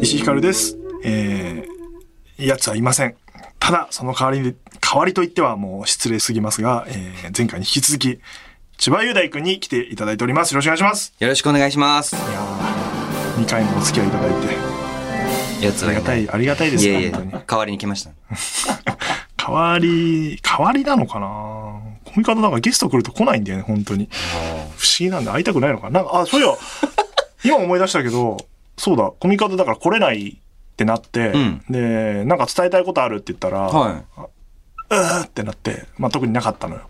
石井ひかるです。えー、やつはいません。ただ、その代わりに、代わりと言ってはもう失礼すぎますが、えー、前回に引き続き、千葉雄大くんに来ていただいております。よろしくお願いします。よろしくお願いします。いやー、2回もお付き合いいただいて、やつはいないありがたい、ありがたいですよ、いやいや。代わりに来ました。代わり、代わりなのかな？コミカドなんかゲスト来ると来ないんだよね、本当に。不思議なんで会いたくないのかな？なんか、あ、そういや、今思い出したけど、そうだ、コミカドだから来れないってなって、うんで、なんか伝えたいことあるって言ったら、はうーってなって、まあ、特になかったのよ。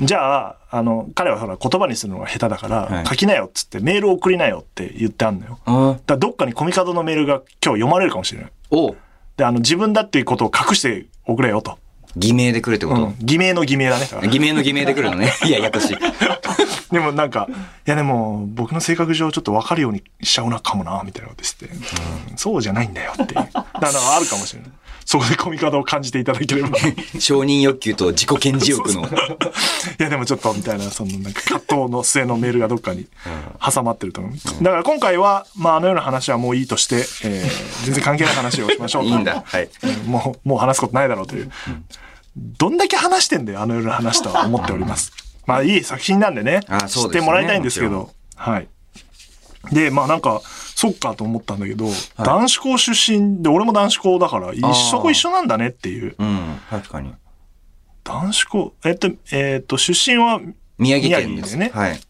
じゃあ、あの、彼はほら言葉にするのが下手だから、はい書きなよっつってメール送りなよって言ってあんのよ。だからどっかにコミカドのメールが今日読まれるかもしれない。おで、あの、自分だっていうことを隠しておくれよと。偽名で来るってこうんと？偽名の偽名だね。だ 偽名の偽名で来るのね。いや、ややこしい。でもなんか、いやでも、僕の性格上ちょっと分かるようにしちゃうなかもな、みたいなことして、うんそうじゃないんだよっていう。だからあるかもしれない。そこでコミカドを感じていただければ。い 承認欲求と自己顕示欲の。やでもちょっと、みたいな、そのなんか葛藤の末のメールがどっかに挟まってると思う。だから今回は、まああのような話はもういいとして、えー 全然関係ない話をしましょうといいんだ。はい。うんもう、もう話すことないだろうという。どんだけ話してんだよ、あの夜の話とは思っております。まあ、いい作品なんでね。あそうですね知ってもらいたいんですけもど。はい。で、まあなんか、そっかと思ったんだけど、男子校出身で、俺も男子校だから、一緒一緒なんだねっていう。うん、確かに。男子校、えっと、えっと、出身は、宮城県です。宮城ではい。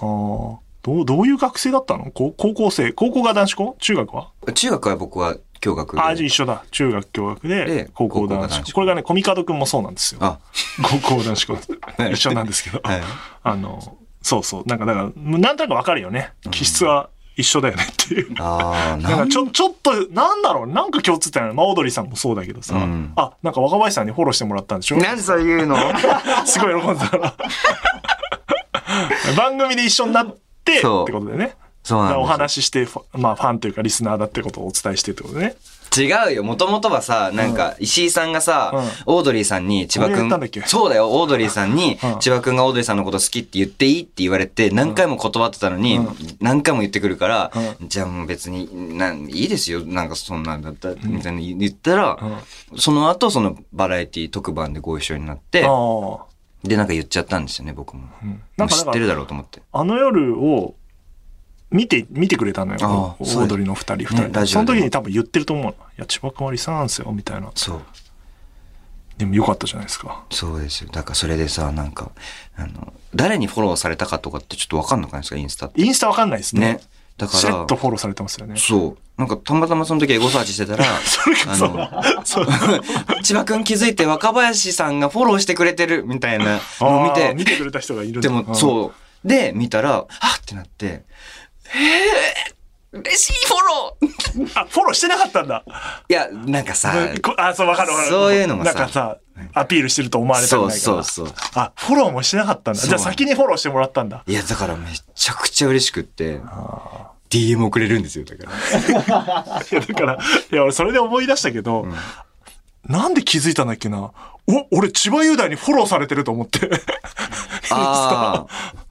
あーどう、どういう学生だったの？高高校生、高校が男子校？中学は？中学は僕は共学で。ああ、じゃあ一緒だ。中学共学でで、高校男子校。これがね、コミカドくんもそうなんですよ。あ、高校男子校。一緒なんですけど。はいあの、そうそう。なんか、だから、なんとなくわかるよね。気質は一緒だよねっていう。あー、なん？かちょ、ちょっと、なんだろう、なんか共通点ある。まあ、オードリーさんもそうだけどさ。うんあ、なんか若林さんにフォローしてもらったんでしょ？なんでそう言うの？すごい喜んでたから。番組で一緒になって、ってことでね。そうお話しして、まあ、ファンというかリスナーだってことをお伝えしてってことでね。違うよ。もともとはさ、なんか、石井さんがさ、うん。オードリーさんに千葉くん俺言ったんだっけ、そうだよ、オードリーさんにうん、千葉くんがオードリーさんのこと好きって言っていいって言われて、何回も断ってたのに、何回も言ってくるから、じゃあもう別に、なん、いいですよ、なんかそんなんだったら、みたいに言ったら、その後、そのバラエティ特番でご一緒になって、ああ。で、なんか言っちゃったんですよね、僕も。なんか知ってるだろうと思って。あの夜を見て、見てくれたのよ。ああオードリーの二人、二人、ねその時に多分言ってると思うの。いや、千葉君はリサなんですよ、みたいな。そう。でもよかったじゃないですか。そうですよ。だからそれでさ、なんか、あの、誰にフォローされたかとかってちょっとわかんなくないですか、インスタって。インスタわかんないですね。ね。だかしれっら、とフォローされてますよね。そう。なんかたまたまその時エゴサーチしてたら、それこそ、そう。千葉くん気づいて若林さんがフォローしてくれてるみたいなのを見あー見て、てくれた人がいるでもそう。で、見たら、あっってなって、えー、嬉しいフォローうん。あ、フォローしてなかったんだ。いや、なんかさ、こあ、そう、わかるわかる。そういうのもさなんかさ、アピールしてると思われたくないから。そうそうそうあ、フォローもしてなかったんだ。じゃあ先にフォローしてもらったんだ。いや、だからめちゃくちゃ嬉しくって、DM 送れるんですよ、だから。いや、だから、いや、俺それで思い出したけど、なんで気づいたんだっけな。お、俺千葉雄大にフォローされてると思って。ああ。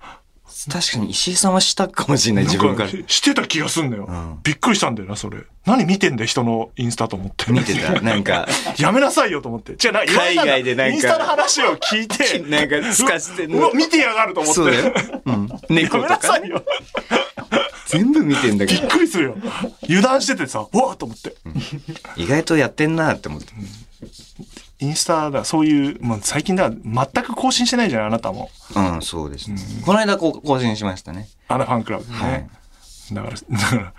確かに石井さんはしたかもしれない、自分から。してた気がすんのよ、んびっくりしたんだよな、それ。何見てんだよ、人のインスタと思って。見てた。なんか、やめなさいよと思って。違う、な海外でなんかインスタの話を聞いて、なんか透かして うわ見てやがると思って。そうだよ。うん。や猫めとかね。なさいよ。全部見てんだけびっど。くりするよ。油断しててさ、うわーと思って。意外とやってんなって思って。インスタだ、そういう、もう最近だ、全く更新してないじゃん、あなたも。うん、そうですね。この間こう更新しましたね。アナファンクラブでね。はいだから、だから、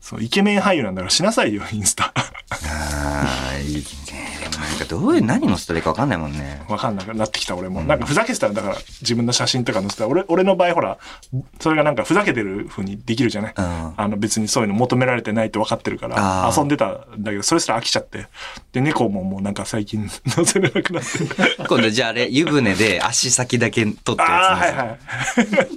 そう、イケメン俳優なんだからしなさいよ、インスタ。ああ、いいね。でもなんかどういう、何載せたらいいかわかんないもんね。わかんなくなってきた俺も。なんかふざけてたら、だから自分の写真とか載せたら、俺、俺の場合ほら、それがなんかふざけてる風にできるじゃない、うんあの別にそういうの求められてないって分かってるからあ、ー遊んでたんだけど、それすら飽きちゃって。で、猫ももうなんか最近載せれなくなって。今度じゃああれ、湯船で足先だけ取ったああー、やつ載せはいはい。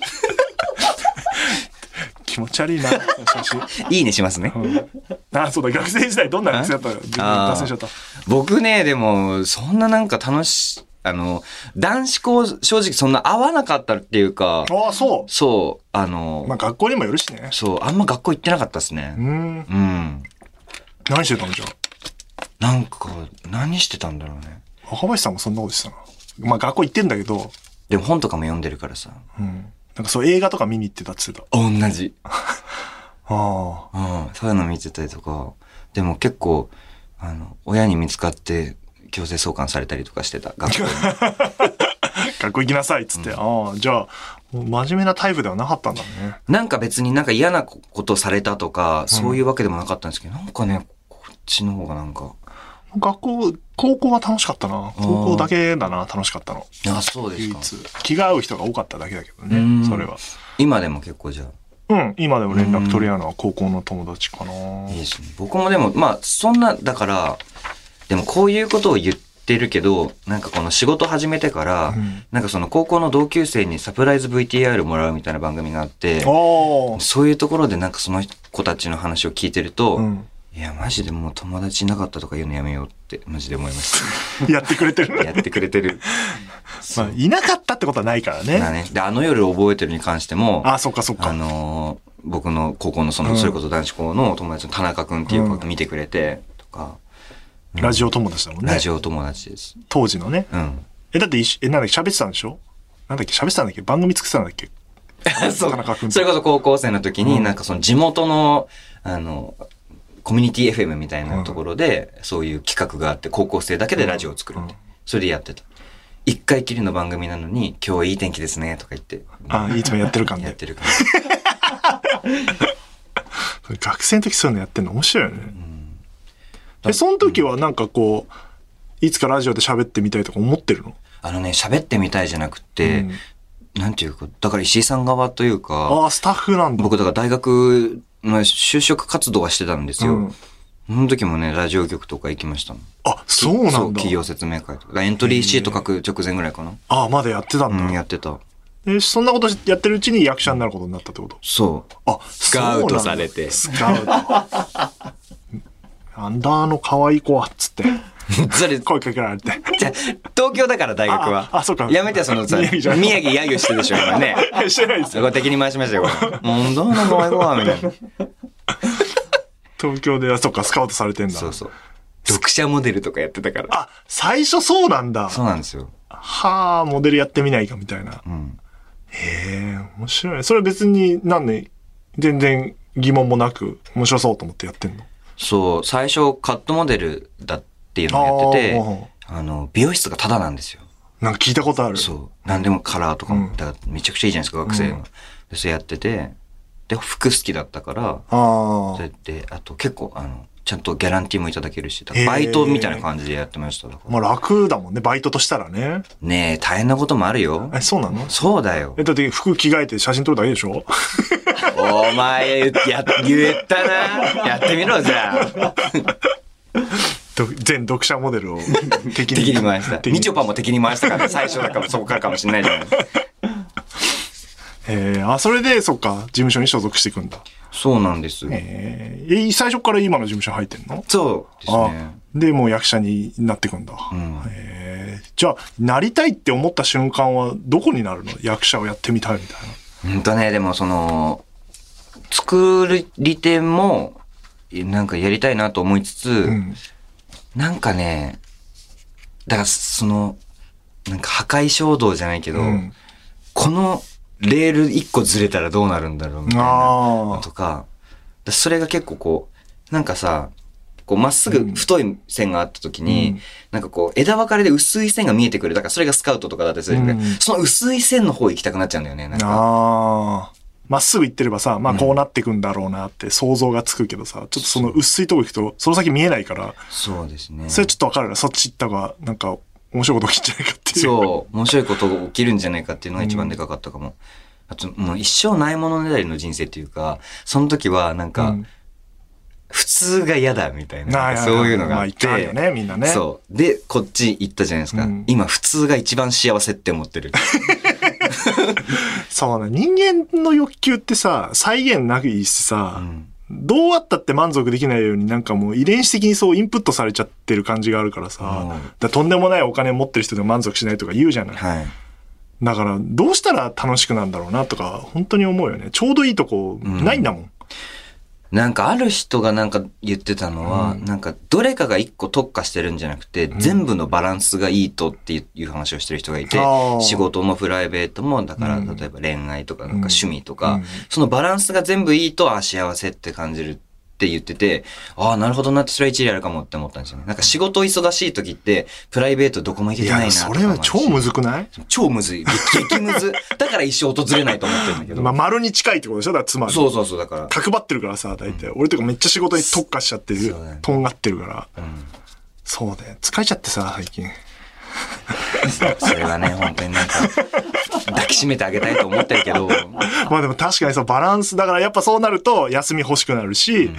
気持ち悪いな。いいねしますね。うんあ、そうだ、学生時代どんな学生だったの？僕ね、でも、そんななんか楽し、あの、男子校正直そんな合わなかったっていうか、ああ、そそう、あう。の、まあ学校にもよるしね。そう、あんま学校行ってなかったですねう。ん。うん。何してたのじゃなんか、何してたんだろうね。あ。若林さんもそんなことしてたな。まあ学校行ってんだけど、でも本とかも読んでるからさ。うん。なんかそう映画とか見に行ってたって言ってた。同じ。あうん。そういうの見てたりとか。でも結構、あの、親に見つかって強制送還されたりとかしてた。学校に。あ。学校行きなさいっつって。ああ、じゃあ、真面目なタイプではなかったんだね。なんか別になんか嫌なことされたとか、そういうわけでもなかったんですけど、なんかね、こっちの方がなんか、学校、高校は楽しかったな。高校だけだな、楽しかったの。あ、そうですか。気が合う人が多かっただけだけどうんね、それは。今でも結構じゃあ、うん、今でも連絡取り合うのは高校の友達かな。いいですね。僕もでも、まあ、そんな、だから、でもこういうことを言ってるけど、なんかこの仕事始めてから、うんなんかその高校の同級生にサプライズ VTR もらうみたいな番組があって、あそういうところでなんかその子たちの話を聞いてると、あ。うん。いや、マジでもう友達いなかったとか言うのやめようって、マジで思いましやってくれてた。る。やってくれてる。まあ、いなかったってことはないからだね。ね。で、あの夜覚えてるに関しても、あ、そっかそっあか。のー僕の高校のその、うんそれこそ男子校の友達の田中くんっていう子が見てくれて、とか、ラジオ友達だもんねラ。ジオ友達です。当時のね。うん。え、だって一緒、え、なんだっけ、喋ってたんでしょ？なんだっけ、喋ってたんだっけ？番組作ってたんだっけ？そう田中君とそれこそ高校生の時に、うんなんかその地元の、あの、コミュニティ FM みたいなところで、そういう企画があって、高校生だけでラジオを作るって。うんそれでやってた。一回きりの番組なのに、今日いい天気ですね、とか言って。あ、いつもやってる感で。やってるから。学生の時そういうのやってんの面白いよね。え、その時はなんかこう、いつかラジオで喋ってみたいとか思ってるの？あのね、喋ってみたいじゃなくて、うんなんていうか、だから石井さん側というか、ああ、スタッフなんだ。僕だから大学の就職活動はしてたんですよ。うんその時もね、ラジオ局とか行きましたもん。あ、そうなんだ。企業説明会とか。エントリーシート書く直前ぐらいかな。ああ、まだやってたんだ。うん、やってた。え、そんなことやってるうちに役者になることになったってこと？そう。あ、スカウトされてスカウト。なんだあの可愛い子は、つって、それ、声かけられて。じゃ東京だから大学は。ああそうかやめてよそのさ、宮城揶揄してるでしょ、今ね。してないですよ。敵に回しましたよ、これ。もう、どうなの、お前は、みたいな。東京では、そっか、スカウトされてんだ。そうそう。読者モデルとかやってたから。あ、最初そうなんだ。そうなんですよ。はあ、モデルやってみないかみたいな。うん。へえ、面白いね。それ別に、なんで、全然疑問もなく、面白そうと思ってやってんの？そう、最初カットモデルだっていうのをやっててあ、あの、美容室がタダなんですよ。なんか聞いたことある。そう。なんでもカラーとかも、うんだめちゃくちゃいいじゃないですか、学生の。で、それやってて、で、服好きだったから、あそあ。れで、あと結構、あの、ちゃんとギャランティーもいただけるし、バイトみたいな感じでやってました。まあ楽だもんね、バイトとしたらね。ねえ、大変なこともあるよ。え、そうなの？そうだよえ、。だって服着替えて写真撮るだけでしょ？お前、や、言ったな。やってみろ、じゃあ。ど全読者モデルを 敵敵に回した。敵みちょぱも敵に回したから、最初だからそこからかもしれないじゃない えー、あ、それで、そっか、事務所に所属していくんだ。そうなんです。えー、え最初から今の事務所入ってんの？そうですあね。で、もう役者になっていくんだ。んえー、じゃあ、なりたいって思った瞬間はどこになるの？役者をやってみたいみたいな。ほんとね、でもその、作り手も、なんかやりたいなと思いつつ、うん。なんかね、だからその、なんか破壊衝動じゃないけど、うんこのレール一個ずれたらどうなるんだろうみたいなのあとか、だそれが結構こう、なんかさ、こうまっすぐ太い線があった時に、うんなんかこう枝分かれで薄い線が見えてくる。だからそれがスカウトとかだったりするんで、うんその薄い線の方行きたくなっちゃうんだよね。なんあ。か。まっすぐ行ってればさ、まあこうなってくんだろうなって想像がつくけどさ、ちょっとその薄いとこ行くと、その先見えないから、そうですね。それちょっとわかるな。そっち行った方が、なんか、面白いこと起きんじゃないかっていう。そう、面白いことが起きるんじゃないかっていうのが一番でかかったかも。あと、もう一生ないものねだりの人生っていうか、その時はなんか、うん普通が嫌だみたいな、そういうのがあって、まあよねみんなねそう。で、こっち行ったじゃないですか。うん今、普通が一番幸せって思ってる。そうな、人間の欲求ってさ、再現なくいいしさ、どうあったって満足できないようになんかもう遺伝子的にそうインプットされちゃってる感じがあるからさ、うんだとんでもないお金持ってる人でも満足しないとか言うじゃない。はい。だから、どうしたら楽しくなんだろうなとか、本当に思うよね。ちょうどいいとこ、ないんだもん。なんかある人がなんか言ってたのは、なんかどれかが一個特化してるんじゃなくて、全部のバランスがいいとっていう話をしてる人がいて仕事もプライベートも、だから例えば恋愛とかなんか趣味とか、そのバランスが全部いいと、あ、幸せって感じるって言ってて、ああ、なるほどなって、それは一理あるかもって思ったんですよね。なんか仕事忙しい時って、プライベートどこも行けてないなそれは超むずくない？超むずい。激むず。だから一生訪れないと思ってるんだけど。まあ、丸に近いってことでしょ？だからつまり。そうそうそう、だから。角張ってるからさ、大体。俺とかめっちゃ仕事に特化しちゃってるね。とんがってるから。うんそうだよ。疲れちゃってさ、最近。それはね、本当になんか、抱きしめてあげたいと思ってるけど、まあでも確かにさ、バランス、だからやっぱそうなると休み欲しくなるし、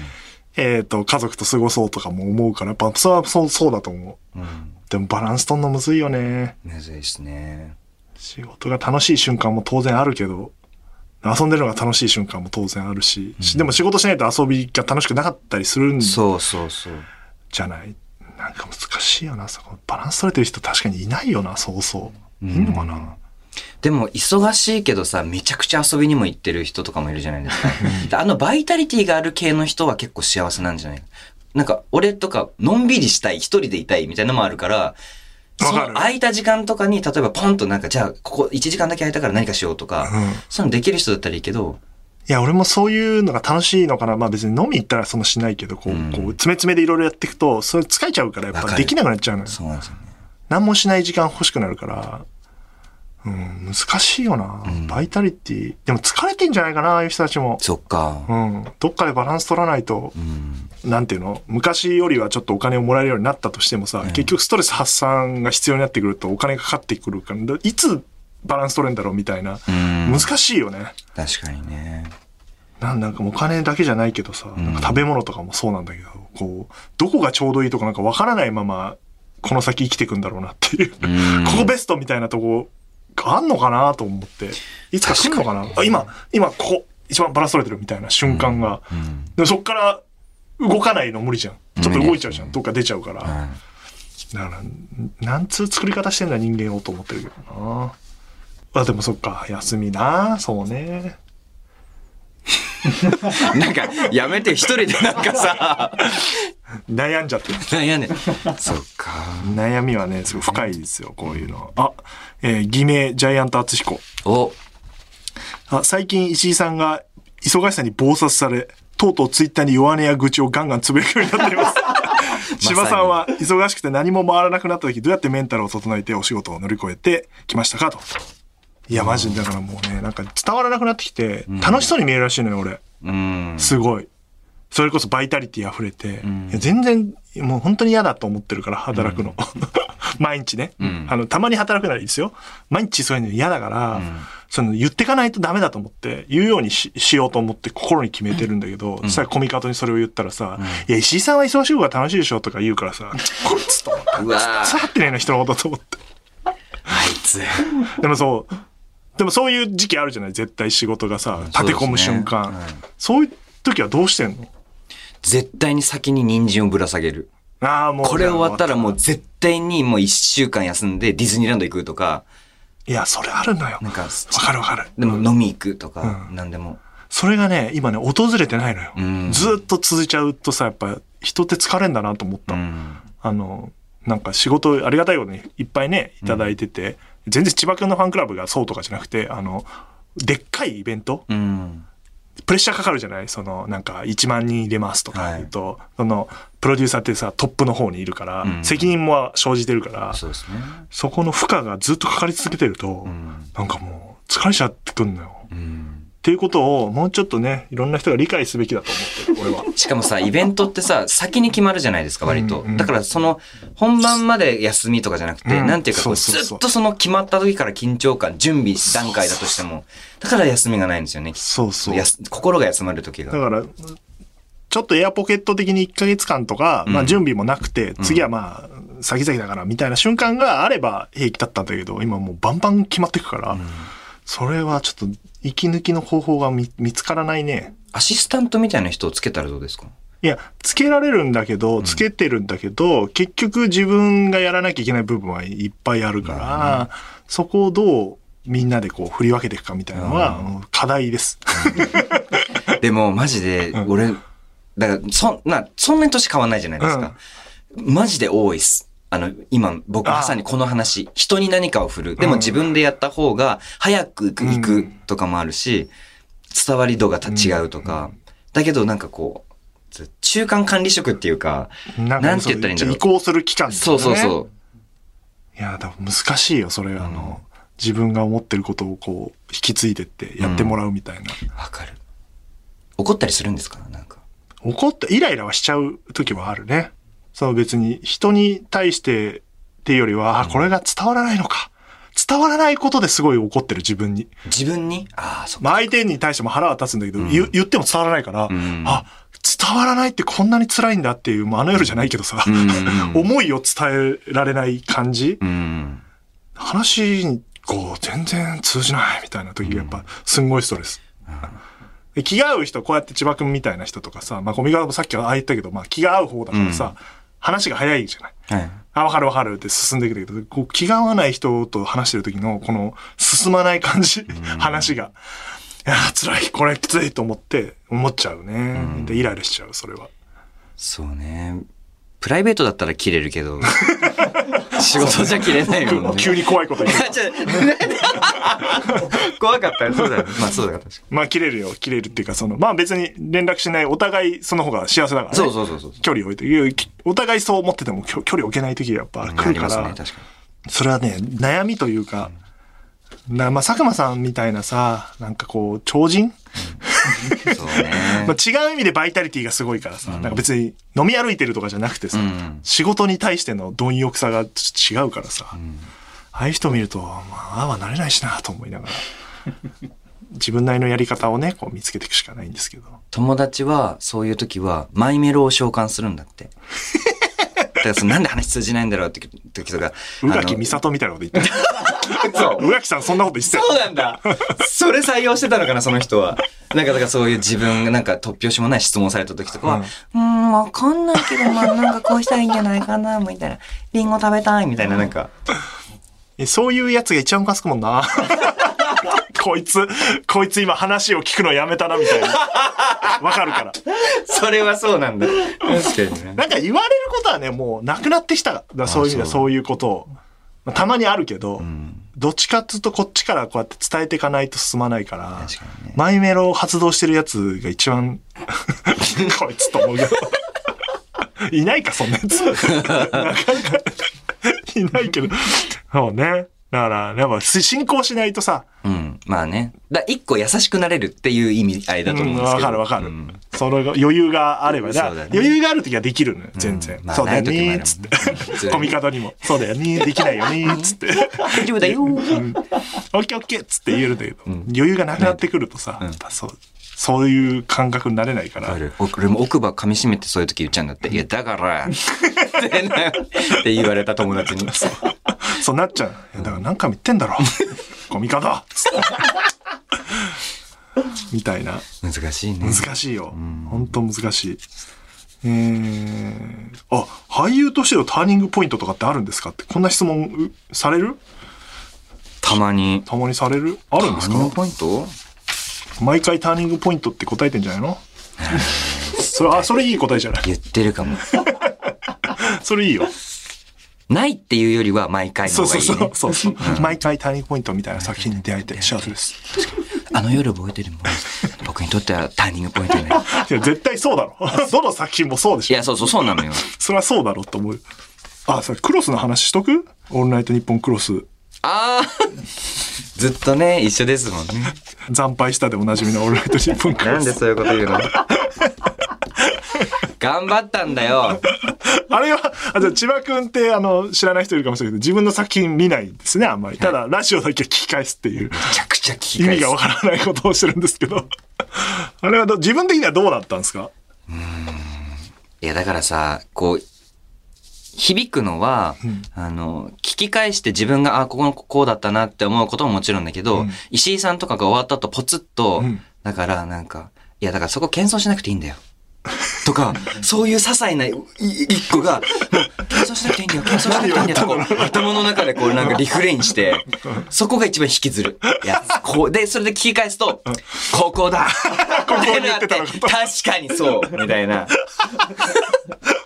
えっ、と、家族と過ごそうとかも思うから、やっぱそれはそうそうだと思う。うん、でもバランス取んのむずいよね。むずいですね。仕事が楽しい瞬間も当然あるけど、遊んでるのが楽しい瞬間も当然あるし、しでも仕事しないと遊びが楽しくなかったりするんじそうそうそう。ゃないなんか難しいよな、そこ。バランス取れてる人確かにいないよな、そうそう。いいのかな、でも、忙しいけどさ、めちゃくちゃ遊びにも行ってる人とかもいるじゃないですか。であのバイタリティがある系の人は結構幸せなんじゃない？なんか、俺とか、のんびりしたい、一人でいたいみたいなのもあるから、その空いた時間とかに、例えばポンとなんか、じゃあ、ここ1時間だけ空いたから何かしようとか、うんそういうのできる人だったらいいけど、いや、俺もそういうのが楽しいのかな。まあ別に飲み行ったらそんなしないけど、こう、うんこう、詰め詰めでいろいろやっていくと、それ疲れちゃうから、やっぱできなくなっちゃうのよ。そうなんですよね。何もしない時間欲しくなるから、うん、難しいよな。バイタリティ。でも疲れてんじゃないかな、ああいう人たちも。そっか。うん。どっかでバランス取らないと、うん。なんていうの？昔よりはちょっとお金をもらえるようになったとしてもさ、結局ストレス発散が必要になってくるとお金がかかってくるから、いつバランス取れんだろうみたいな。うん。難しいよね。確かにね。なんなんかもうお金だけじゃないけどさ、なんか食べ物とかもそうなんだけど、こう、どこがちょうどいいとかなんかわからないまま、この先生きていくんだろうなっていう。うん ここベストみたいなとこがあんのかなと思って、いつか来るのかな？あ、今、今ここ、一番バランス取れてるみたいな瞬間が。うん。でもそっから動かないの無理じゃん。ちょっと動いちゃうじゃん。うんどっか出ちゃうから。だうんから、なんつう作り方してんだ人間をと思ってるけどな。あ、でもそっか、休みな。そうね。なんか、やめて、一人でなんかさ、悩んじゃってる。なんやねん。そっか。悩みはね、すごい深いですよ、こういうのは。あ、えー偽名、ジャイアント厚彦。お、あ、最近石井さんが忙しさに暴殺され、とうとうツイッターに弱音や愚痴をガンガンつぶやくようになっています。柴さんは忙しくて何も回らなくなった時どうやってメンタルを整えてお仕事を乗り越えてきましたかと。いや、マジでだからもうね、なんか伝わらなくなってきて、楽しそうに見えるらしいのよ、俺。うん。すごい。それこそバイタリティ溢れて、んいや全然、もう本当に嫌だと思ってるから、働くの。毎日ね、んあの、たまに働くならいいですよ。毎日そういうの嫌だから、その言ってかないとダメだと思って、言うようにししようと思って心に決めてるんだけど、そしたらコミカトにそれを言ったらさ、いや、石井さんは忙しい方が楽しいでしょとか言うからさ、こいつと思って。うわー伝わってねえな、人のことと思って。あいつ。でもそう、でもそういう時期あるじゃない？絶対仕事がさ、立て込む瞬間。そうねそういう時はどうしてんの？絶対に先に人参をぶら下げる。ああ、もう。これ終わったらもう絶対にもう一週間休んでディズニーランド行くとか、いや、それあるのよ。なんか、わかるわかる。でも飲み行くとか、うんなんでも。それがね、今ね、訪れてないのよ。うんずーっと続いちゃうとさ、やっぱ人って疲れんだなと思った。うん。あの、なんか仕事、ありがたいことにいっぱいね、いただいてて、全然千葉君のファンクラブがそうとかじゃなくて、あの、でっかいイベントうん。プレッシャーかかるじゃない？その、なんか、1万人入れますとか言うと、その、プロデューサーってさ、トップの方にいるから、うん責任も生じてるから、そうですね。そこの負荷がずっとかかり続けてると、んなんかもう、疲れちゃってくんのよ。うん。っていうことを、もうちょっとね、いろんな人が理解すべきだと思ってる、俺は。しかもさ、イベントってさ、先に決まるじゃないですか、割と。うんうんだからその、本番まで休みとかじゃなくて、うんなんていうかずっとその決まった時から緊張感、準備段階だとしても、だから休みがないんですよね。そうそう。心が休まる時が。だから、ちょっとエアポケット的に1ヶ月間とか、まあ準備もなくて、次はまあ、先々だからみたいな瞬間があれば平気だったんだけど、今もうバンバン決まってくから、それはちょっと息抜きの方法が見見つからないね。アシスタントみたいな人をつけたらどうですか？いや、つけられるんだけど、つけてるんだけど、結局自分がやらなきゃいけない部分はいっぱいあるから、そこをどうみんなでこう振り分けていくかみたいなのは、うん課題です。でも、マジで、俺、だから、そんな、そんなに年変わんないじゃないですか。マジで多いっす。あの、今、僕まさにこの話、人に何かを振る。でも自分でやった方が、早く行くとかもあるし、伝わり度がた違うとか。だけど、なんかこう、中間管理職っていうか、ななんて言ったらいいんだろう移行する期間、そうそうそう。いや、だから難しいよ、それ、あの、自分が思ってることをこう、引き継いでってやってもらうみたいな。わかる。怒ったりするんですか？なんか。怒って、イライラはしちゃう時はあるね。その別に人に対してっていうよりは、あ、これが伝わらないのか。伝わらないことですごい怒ってる自分に。自分に？ああ、そっか。まあ相手に対しても腹は立つんだけど、言言っても伝わらないから、んあ、伝わらないってこんなに辛いんだっていう、まああの夜じゃないけどさ、んうん 思いを伝えられない感じ、うん。話にこう全然通じないみたいな時がやっぱすんごいストレス。で気が合う人、こうやって千葉君みたいな人とかさ、まあ、ゴミ側もさっきはああ言ったけど、まあ、気が合う方だからさ、話が早いじゃない？はい。あ、わかるわかるって進んでいくけど、こう気が合わない人と話してる時の、この、進まない感じ、話が。いやー、辛い、これきついと思って、思っちゃうね。で、イライラしちゃう、それは。そうね。プライベートだったら切れるけど、仕事じゃ切れないもんね。急に怖いこと言う。怖かったね。そうだよね。まあそうだ確かまあ、切れるよ、切れるっていうか、その、まあ別に連絡しない、お互いその方が幸せだからね。そうそうそうそう距離を置いて、お互いそう思ってても距距離を置けない時がやっぱに。来るから、ね、それはね、悩みというか、なまあ、佐久間さんみたいなさ、なんかこう、超人、に。そうね。まあ、違う意味でバイタリティがすごいからさ、なんか別に飲み歩いてるとかじゃなくてさ、うん仕事に対しての貪欲さがちょっと違うからさ、ああいう人見ると、まあ、ああはなれないしなと思いながら、自分なりのやり方をね、こう見つけていくしかないんですけど。友達は、そういう時は、マイメロを召喚するんだって。だからそのなんで話通じないんだろうって時とか。宇垣美里みたいなこと言ってる。そう。宇垣さんそんなこと言ってそうなんだ。それ採用してたのかな、その人は。なんか、だからそういう自分がなんか突拍子もない質問された時とかは、うーん、わかんないけど、まあなんかこうしたらいいんじゃないかな、みたいな。リンゴ食べたい、みたいな、なんか。えそういうやつが一番ムカつくもんな。こいつ、こいつ今話を聞くのやめたな、みたいな。わかるから。それはそうなんだ。確かにね。なんか言われることはね、もうなくなってきた。そういう意味ではそういうことを。まあたまにあるけど、んどっちかっつうとこっちからこうやって伝えていかないと進まないから、確かにねマイメロを発動してるやつが一番、こいつと思うけど。いないか、そんなやつ。なかなかいないけど。そうね。だから、やっぱ進行しないとさ、うん。まあね。だ一個優しくなれるっていう意味合いだと思うんですけど。わかるわかる。うんその余裕があればね。余裕がある時はできるのよ、全然。まあそうだよね、つってうん。コミカドにも。そうだよね、できないよね、つって。大丈夫だよ。オッケーオッケーっつって言えるんだけど、余裕がなくなってくるとさ、やっぱそう、そういう感覚になれないから。俺も奥歯噛み締めてそういう時言っちゃうんだって。いや、だから、って言われた友達に。そうなっちゃう。だから何回も言ってんだろ。コミカドみたいな。難しいね。難しいよ。本当難しい。えー、あ、俳優としてのターニングポイントとかってあるんですか？って、こんな質問うされる？たまに。たまにされる？あるんですターニングかポイント？毎回ターニングポイントって答えてんじゃないの？それ、あ、それいい答えじゃない？言ってるかも。それいいよ。ないっていうよりは毎回のそう方がいい、ね。そうそう。そうそう毎回ターニングポイントみたいな作品に出会えて幸せです。あの夜覚えてるもん。僕にとってはターニングポイントね。いや、絶対そうだろ。どの作品もそうでしょ。いや、そうそう、そうなのよ。それはそうだろうと思う。あ、それクロスの話しとく？オールナイトニッポンクロス。ああずっとね、一緒ですもんね。惨敗したでおなじみのオールナイトニッポンクロス。なんでそういうこと言うの？頑張ったんだよ。あれは、あじゃあ千葉くんってあの、知らない人いるかもしれないけど、自分の作品見ないんですね、あんまり。ただ、ラジオだけ聞き返すっていう、めちゃくちゃ聞き返す。意味がわからないことをしてるんですけど。あれはど自分的にはどうだったんですか？いや、だからさ、こう、響くのは、あの、聞聞き返して自分が、あ、ここのこうだったなって思うことももちろんだけど、うん。石井さんとかが終わった後ポツッと、うん。だからなんか、いやだからそこ謙遜しなくていいんだよ。とか、そういう些細ない一個が、もう、謙遜しなくていいんだよ、謙遜しなくていいんだよ、とこう、頭の中でこうなんかリフレインして、そこが一番引きずるやつ。こう、で、それで聞き返すと、ここだ ここに言って確かにそうみたいな。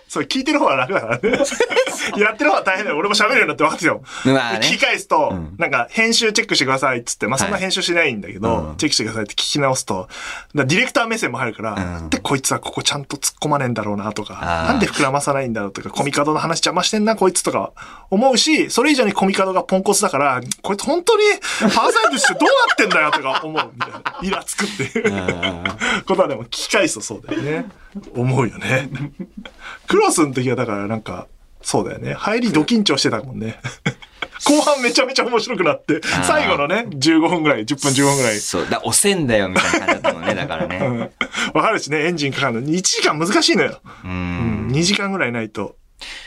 それ聞いてる方は楽だからね。やってる方は大変だよ。俺も喋るようになって分かっよ。まあね聞き返すと、んなんか編集チェックしてくださいっつって、まあそんなはい編集しないんだけど、うんチェックしてくださいって聞き直すと、ディレクター目線も入るから、うんでこいつはここちゃんと突っ込まねえんだろうなとか、なんで膨らまさないんだろうとか、コミカドの話邪魔してんなこいつとか思うし、それ以上にコミカドがポンコツだから、こいつ本当にパーサイトしてどうなってんだよとか思うみたいな。イラつくっていうことはでも聞き返すとそうだよね。思うよね。クロスの時はだからなんか、そうだよね。入りド緊張してたもんね。後半めちゃめちゃ面白くなって、ー最後のね、15分ぐらい、10分15分ぐらい。そう、だ押せんだよみたいな感じだったもんね、だからね。う んわかるしね、エンジンかかるのに1時間難しいのよ。う。うんん、2時間ぐらいないと。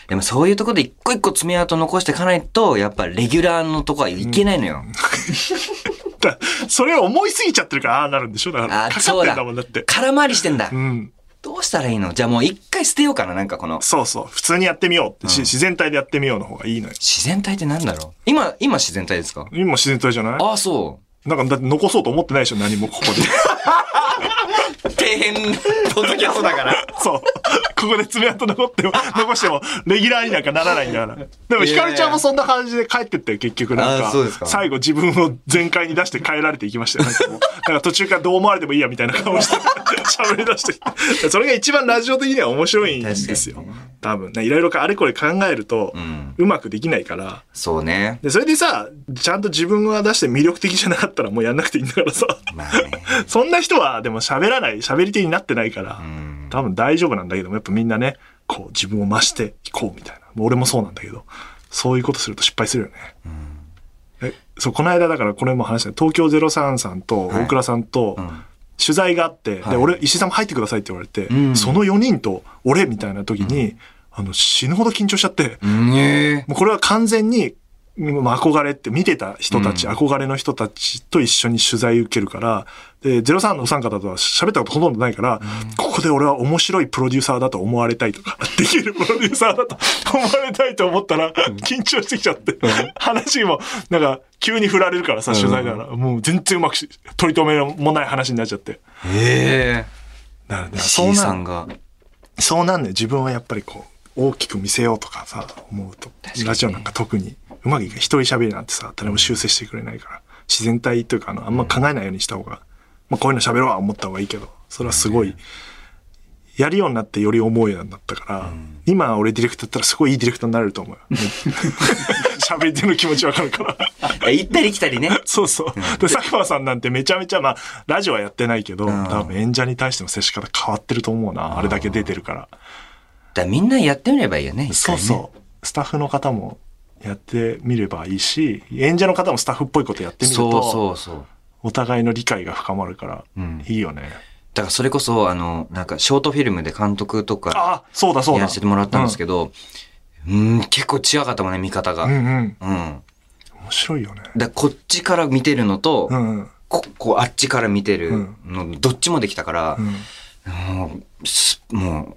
でもそういうところで一個一個爪痕残していかないと、やっぱレギュラーのとこはいけないのよ。だそれを思いすぎちゃってるから、ああなるんでしょだから、あかかそうだだって。空回りしてんだう。ん。どうしたらいいの？じゃあもう一回捨てようかな、なんかこの。そうそう。普通にやってみようって、しうん自然体でやってみようの方がいいのよ。自然体ってなんだろう？今、今自然体ですか？今自然体じゃない？ああ、そう。なんか、だって残そうと思ってないでしょ何もここで。底辺、ポッドキャストだから。そう。ここで爪痕残っても、残しても、レギュラーになんかならないんだから。でも、ひかるちゃんもそんな感じで帰ってったよ、結局。なんかあそうですか、最後自分を全開に出して帰られていきましたよ。なんかもう、なんか途中からどう思われてもいいや、みたいな顔して、喋り出して。それが一番ラジオ的には面白いんですよ。多分ね、いろいろあれこれ考えると、んうまくできないから。そうね。で、それでさ、ちゃんと自分が出して魅力的じゃなかったらもうやんなくていいんだからさ。まあね。そんな人はでも喋らない、喋り手になってないから、ん。多分大丈夫なんだけども、やっぱみんなね、こう自分を増していこうみたいな。もう俺もそうなんだけど、そういうことすると失敗するよね。え、そう、この間だからこれも話した東京03さんとはい。大倉さんとん。取材があって、はい。で、俺、石井さんも入ってくださいって言われて、ん。その4人と俺みたいな時に、あの、死ぬほど緊張しちゃって、うん。えもうこれは完全に、まあ、憧れって見てた人たち、うん。憧れの人たちと一緒に取材受けるから、で、03のお三方とは喋ったことほとんどないから、ここで俺は面白いプロデューサーだと思われたいとか、できるプロデューサーだと思われたいと思ったら、緊張してきちゃって、話も、なんか、急に振られるからさ、取材だから、もう全然うまくし、取り留めもない話になっちゃって。え。だからね、え。そうなんが。そうなんね、自分はやっぱりこう、大きく見せようとかさ、思うと、ラジオなんか特に、うまくいか。一人喋りなんてさ、誰も修正してくれないから、自然体というか、あの、あんま考えないようにした方が、まあこういうの喋ろうは思った方がいいけど、それはすごい、やるようになってより思うようになったから、今俺ディレクターだったらすごいいいディレクターになれると思うよ。喋り手の気持ちわかるから。え行ったり来たりね。そうそう。で、佐久間さんなんてめちゃめちゃ、まあ、ラジオはやってないけど、ん多分演者に対しての接し方変わってると思うな。あれだけ出てるから。だみんなやってみればいいよね、ね。そうそう。スタッフの方もやってみればいいし、演者の方もスタッフっぽいことやってみると、そうそうそう。お互いの理解が深まるから、うんいいよね。だからそれこそ、あの、なんか、ショートフィルムで監督とかあ、そうだそうだ。やらせてもらったんですけど、うん、結構違かったもんね、見方が。うん。うんうん。うん。面白いよね。だこっちから見てるのと、うんうん。ここうあっちから見てるの、どっちもできたからう、ん。もうす、もう、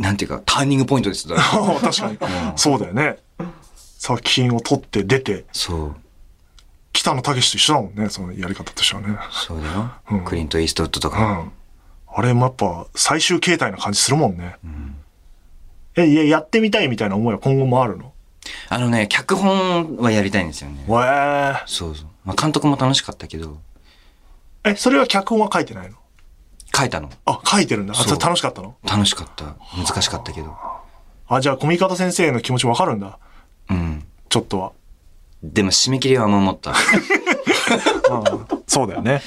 なんていうか、ターニングポイントです。確かに。そうだよね。作品を撮って出て、そう。北野武と一緒だもんね、そのやり方としてはね。そうだよ。うんクリント・イーストウッドとか。うん。あれもやっぱ最終形態な感じするもんね。え、いや、やってみたいみたいな思いは今後もあるの？あのね、脚本はやりたいんですよね。わえそうそう。まあ、監督も楽しかったけど、え、それは脚本は書いてないの？書いたの。あ、書いてるんだ。あ、それ楽しかったの？楽しかった。難しかったけど。あ、じゃあ、コミカド先生の気持ちわかるんだ。うん。ちょっとは。でも締め切りは守った。そうだよね。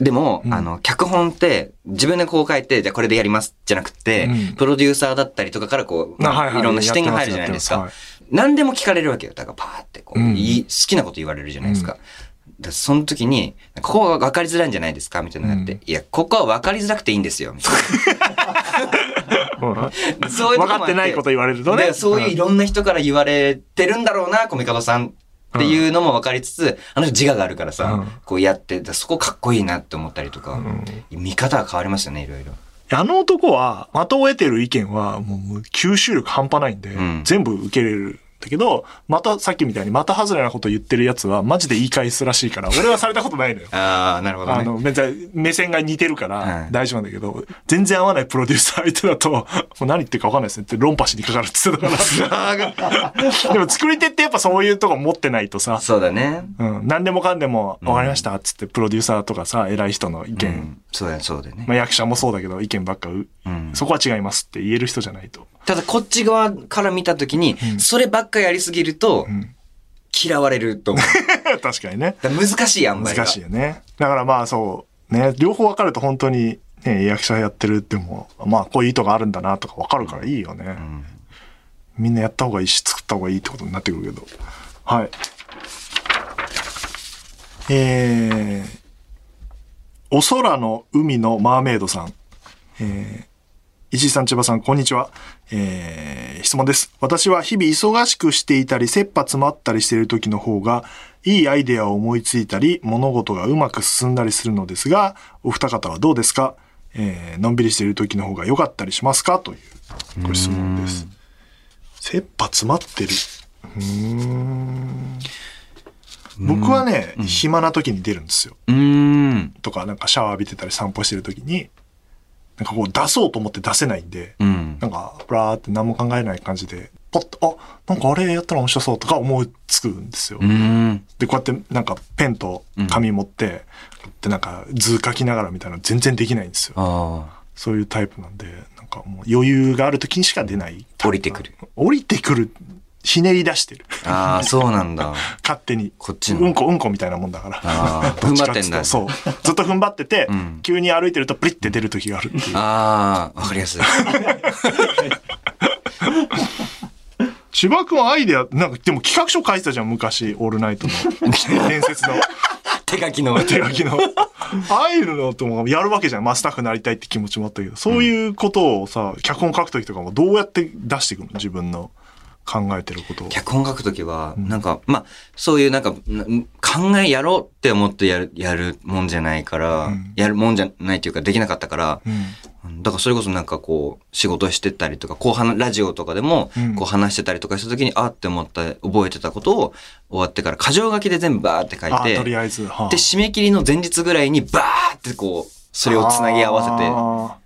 でも、あの、脚本って、自分でこう書いて、じゃあこれでやります、じゃなくて、うんプロデューサーだったりとかからこう、まああはいはいいろんな視点が入るじゃないですか。何でも聞かれるわけよ。だからパーってこう、好きなこと言われるじゃないですか。だその時に、ここが分かりづらいんじゃないですか？みたいなのがあって、うん。いや、ここは分かりづらくていいんですよ。みたいな。そういうとこもあ分かってないこと言われるとね。でそういういろんな人から言われてるんだろうな、コミカドさんっていうのも分かりつつ、あの人自我があるからさ、うん。こうやって、だそこかっこいいなって思ったりとか、ん。見方が変わりますよね、いろいろ。あの男は、的を得てる意見は、もう吸収力半端ないんで、ん。全部受け入れるんだけど、またさっきみたいにまた外れなこと言ってるやつは、マジで言い返すらしいから、俺はされたことないのよ。ああ、なるほどね。あの、目線が似てるかはいら大丈夫なんだけど、全然合わないプロデューサー相手だと、も う何言ってるか分かんないですねって論破しにかかるって言ってたから。でも作り手ってやっぱそういうとこ持ってないとさ、そうだね。うん、何でもかんでも分かりましたっつってプロデューサーとかさ、偉い人の意見、うん。そうだよ、そうだよね。まあ役者もそうだけど意見ばっかう、うんそこは違いますって言える人じゃないと。ただこっち側から見たときに、そればっかやりすぎると、ん嫌われると思う。確かにね。難しい塩梅が。難しいよね。だからまあそう、ね、両方分かると本当に、ね、役者やってるっても、まあこういう意図があるんだなとか分かるからいいよね。んみんなやった方がいいし、作った方がいいってことになってくるけど。はい。えー、お空の海のマーメイドさん。えー石井さん、千葉さん、こんにちは。えー質問です。私は日々忙しくしていたり、切羽詰まったりしている時の方が、いいアイデアを思いついたり、物事がうまく進んだりするのですが、お二方はどうですか？えーのんびりしている時の方が良かったりしますか？というご質問です。切羽詰まってる。うーん僕はね、暇な時に出るんですよ。とか、なんかシャワー浴びてたり散歩してる時に、なんかこう出そうと思って出せないんで、うん。なんか、ぶらーって何も考えない感じで、ポッと、あ、なんかあれやったら面白そうとか思いつくんですよ。で、こうやってなんかペンと紙持って、で、なんか図書きながらみたいなの全然できないんですよ。あそういうタイプなんで、なんかもう余裕がある時にしか出ない。降りてくる。降りてくる。ひねり出してる。あ。ああ、そうなんだ。勝手に。こっちのうんこうんこみたいなもんだから。あーどっちかつうと踏ん張ってんだ そう。ずっと踏ん張ってて、ん急に歩いてるとプリって出る時があるっていう。ああ、わかりやすい。千葉君はアイデア、なんかでも企画書書いてたじゃん、昔、オールナイトの。伝説の手書きの。手書きの。ああいうのともやるわけじゃん。まあ、スタッフになりたいって気持ちもあったけど、そういうことをさ、脚本書くときとかもどうやって出していくの？自分の考えてることを。脚本書くときは、なんか、まあ、そういうなんか、な考えやろうって思ってやる、やるもんじゃないから、んやるもんじゃないっていうかできなかったから、うん。だからそれこそなんかこう、仕事してたりとか、こう話、ラジオとかでもうん、こう話してたりとかした時に、あって思った、覚えてたことを終わってから、箇条書きで全部バーって書いあ、とりて、あえず。はあで、締め切りの前日ぐらいにバーってこう、それをつなぎ合わせて、あ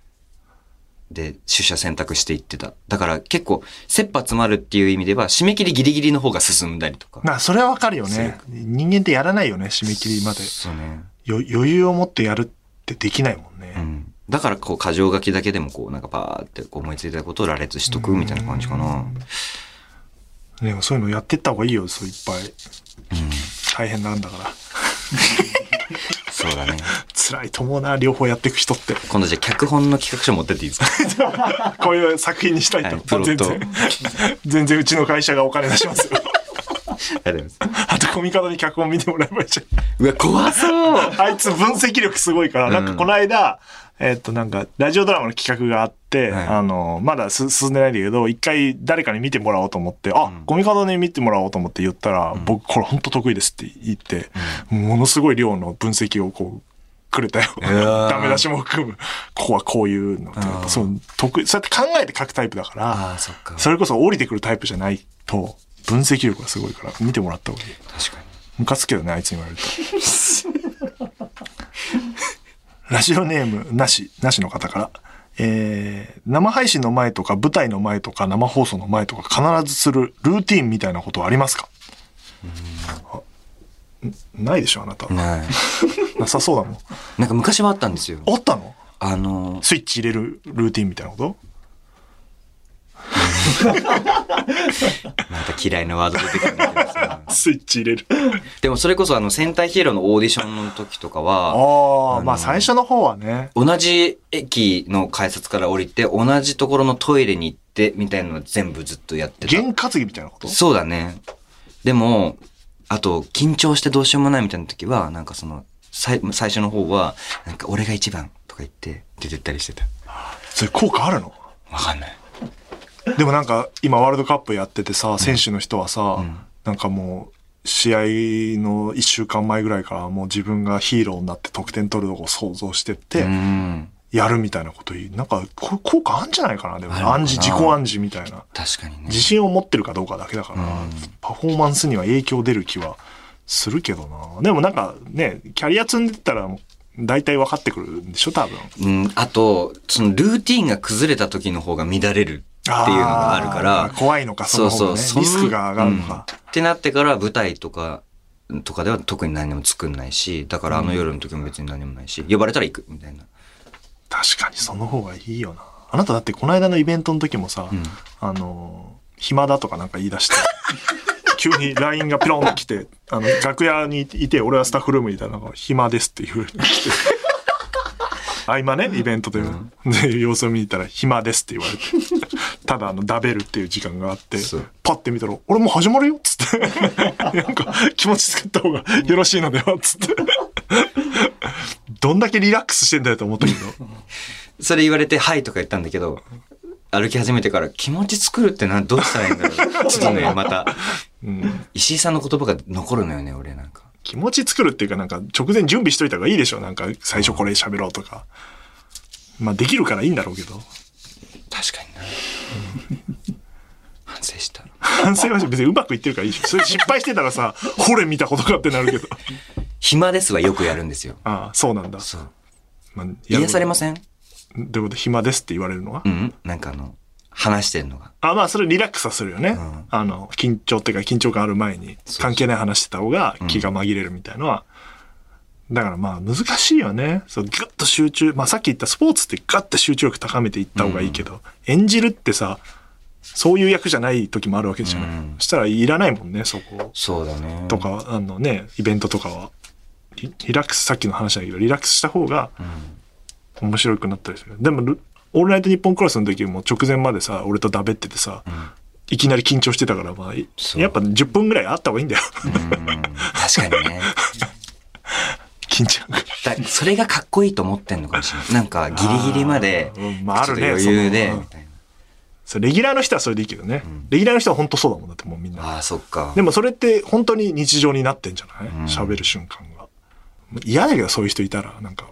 で、取捨選択していってた。だから結構、切羽詰まるっていう意味では、締め切りギリギリの方が進んだりとかー。な、それはわかるよすね。人間ってやらないよね、締め切りまで。そうね。よ余裕を持ってやるってできないもんね。うん。だからこう、箇条書きだけでもこう、なんかバーって思いついたことを羅列しとくみたいな感じかな。でもそういうのやってった方がいいよ、そういっぱい。大変なんだから。そうだね。辛いと思うな、両方やっていく人って。今度じゃあ脚本の企画書持ってっていいですか？こういう作品にしたいと。はいプロ全然。全然うちの会社がお金出しますよ。ありがとうございます。あと、コミカドに脚本見てもらえばいいじゃん。うわ、怖そうあいつ分析力すごいから、なんかこの間、えっとなんか、ラジオドラマの企画があって、はいあの、まだす進んでないんだけど、一回誰かに見てもらおうと思って、あ、コミカドに見てもらおうと思って言ったら、僕これ本当得意ですって言って、ものすごい量の分析をこう、くれたよ。ー ダメ出しも含む。ここはこういうのって。やっぱそう、得意、そうやって考えて書くタイプだから、そっか。それこそ降りてくるタイプじゃないと、分析力がすごいから、見てもらった方がいい。確かに。ムカつくけどね、あいつに言われると。ラジオネーム、なし、なしの方から。えー、生配信の前とか舞台の前とか生放送の前とか必ずするルーティンみたいなことはありますか？ないでしょ、あなた。ない。なさそうだもん。なんか昔はあったんですよ。あったの？あの、スイッチ入れるルーティンみたいなこと？また嫌いなワード出てくるんだけどさ。スイッチ入れる。でもそれこそあの戦隊ヒーローのオーディションの時とかは、ああ、まあ最初の方はね。同じ駅の改札から降りて、同じところのトイレに行って、みたいなのを全部ずっとやってた。験担ぎみたいなこと？そうだね。でも、あと、緊張してどうしようもないみたいな時は、なんかその、最最初の方は、なんか俺が一番とか言って出てったりしてた。それ効果あるの？わかんない。でもなんか今ワールドカップやっててさ、選手の人はさ、なんかもう、試合の一週間前ぐらいからもう自分がヒーローになって得点取るのを想像してって、うん。やるみたいなこと。なんか、効果あるんじゃないかなでも、暗示、自己暗示みたいな。確かにね。自信を持ってるかどうかだけだから、パフォーマンスには影響出る気はするけどな。でもなんかね、キャリア積んでったら、大体分かってくるんでしょ、多分。うん、あと、そのルーティンが崩れた時の方が乱れるっていうのがあるから怖いのか、その方がね。そんリスクが上がるのか。うんってなってから舞台とか、とかでは特に何も作んないし、だからあの夜の時も別に何もないし、呼ばれたら行くみたいな。確かにその方がいいよな。あなただってこの間のイベントの時もさ、あの、暇だとかなんか言い出して、急に LINE がピロンって来て、あの、楽屋にいて、俺はスタッフルームにいたら、暇ですっていう風に来て。合間ね、イベントで、で、様子を見に行ったら、暇ですって言われて。ただ、あの、ダベルっていう時間があってパッて見たら、俺もう始まるよっつって。なんか、気持ち作った方がよろしいのではっつって。どんだけリラックスしてんだよと思ったけど。それ言われて、はいとか言ったんだけど、歩き始めてから気持ち作るってな、どうしたらいいんだろう。ちょっとね、また、うん石井さんの言葉が残るのよね、俺なんか。気持ち作るっていうかなんか直前準備しといた方がいいでしょなんか最初これ喋ろうとか。まあできるからいいんだろうけど。確かにな。反省した。反省は別にうまくいってるからいいし。それ失敗してたらさ、ほれ見たことかってなるけど。暇ですはよくやるんですよ。ああ、そうなんだ。そう。まあ、癒されまんせん？どういうこと？暇ですって言われるのは、うん。なんかあの、話してるのが。あまあそれリラックスはするよね。んあの、緊張っていうか緊張感ある前に関係ない話してた方が気が紛れるみたいのは。だからまあ難しいよね。そう、ぐっと集中。まあさっき言ったスポーツってガッと集中力高めていった方がいいけど、演じるってさ、そういう役じゃない時もあるわけじゃない。うんそしたらいらないもんね、そこ。そうだね。とか、あのね、イベントとかは。リリラックス、さっきの話だけど、リラックスした方が面白くなったりする。でもル、オールナイトニッポンクラスの時も直前までさ、俺とダベっててさ、いきなり緊張してたから、まあ、やっぱ10分ぐらいあった方がいいんだよ。うん。確かにね。緊張が。だそれがかっこいいと思ってんのかもしれない。なんかギリギリまで、まああるね余裕で、いそうレギュラーの人はそれでいいけどね。レギュラーの人は本当そうだもんだってもうみんな。な。ああ、そっか。でもそれって本当に日常になってんじゃない？ん喋、る瞬間が。嫌だけどそういう人いたら、なんか、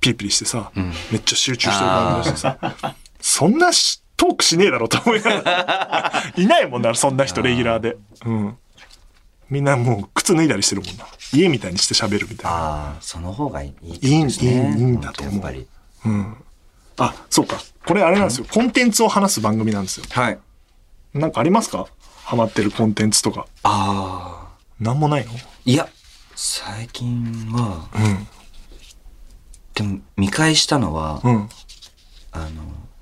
ピリピリしてさ、めっちゃ集中してる感じ出してさ、そんなしトークしねえだろと思いながら。いないもんな、そんな人レギュラーで。うん。みんなもう靴脱いだりしてるもんな。家みたいにして喋るみたいな。ああ、その方がいいいいいんですね。いいいいんだと思うやっぱり。うん。あ、そうか。これあれなんですよ。コンテンツを話す番組なんですよ。はい。なんかありますか？ハマってるコンテンツとか。ああ。なんもないの？いや、最近は、うん。でも見返したのは、うん。あの、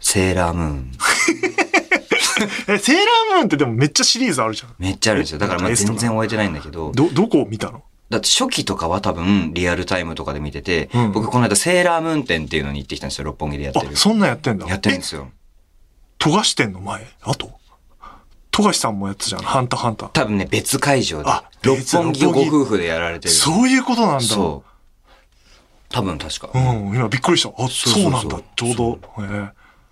セーラームーン。え、セーラームーンってでもめっちゃシリーズあるじゃん。めっちゃあるんですよ。だからまあ全然終えてないんだけど、ど、どこを見たの？だって初期とかは多分リアルタイムとかで見てて、うん僕この間セーラームーン展っていうのに行ってきたんですよ、六本木でやってる、。あそんなんやってんだ。やってるんでえすよ。富樫店の？前？あと？富樫さんもやってたじゃん。ハンターハンター。多分ね、別会場であ。六別本木ご夫婦でやられてる。そういうことなんだ。そう。多分確か。うん、今びっくりした。あ、そうなんだ。ちょうど。へえ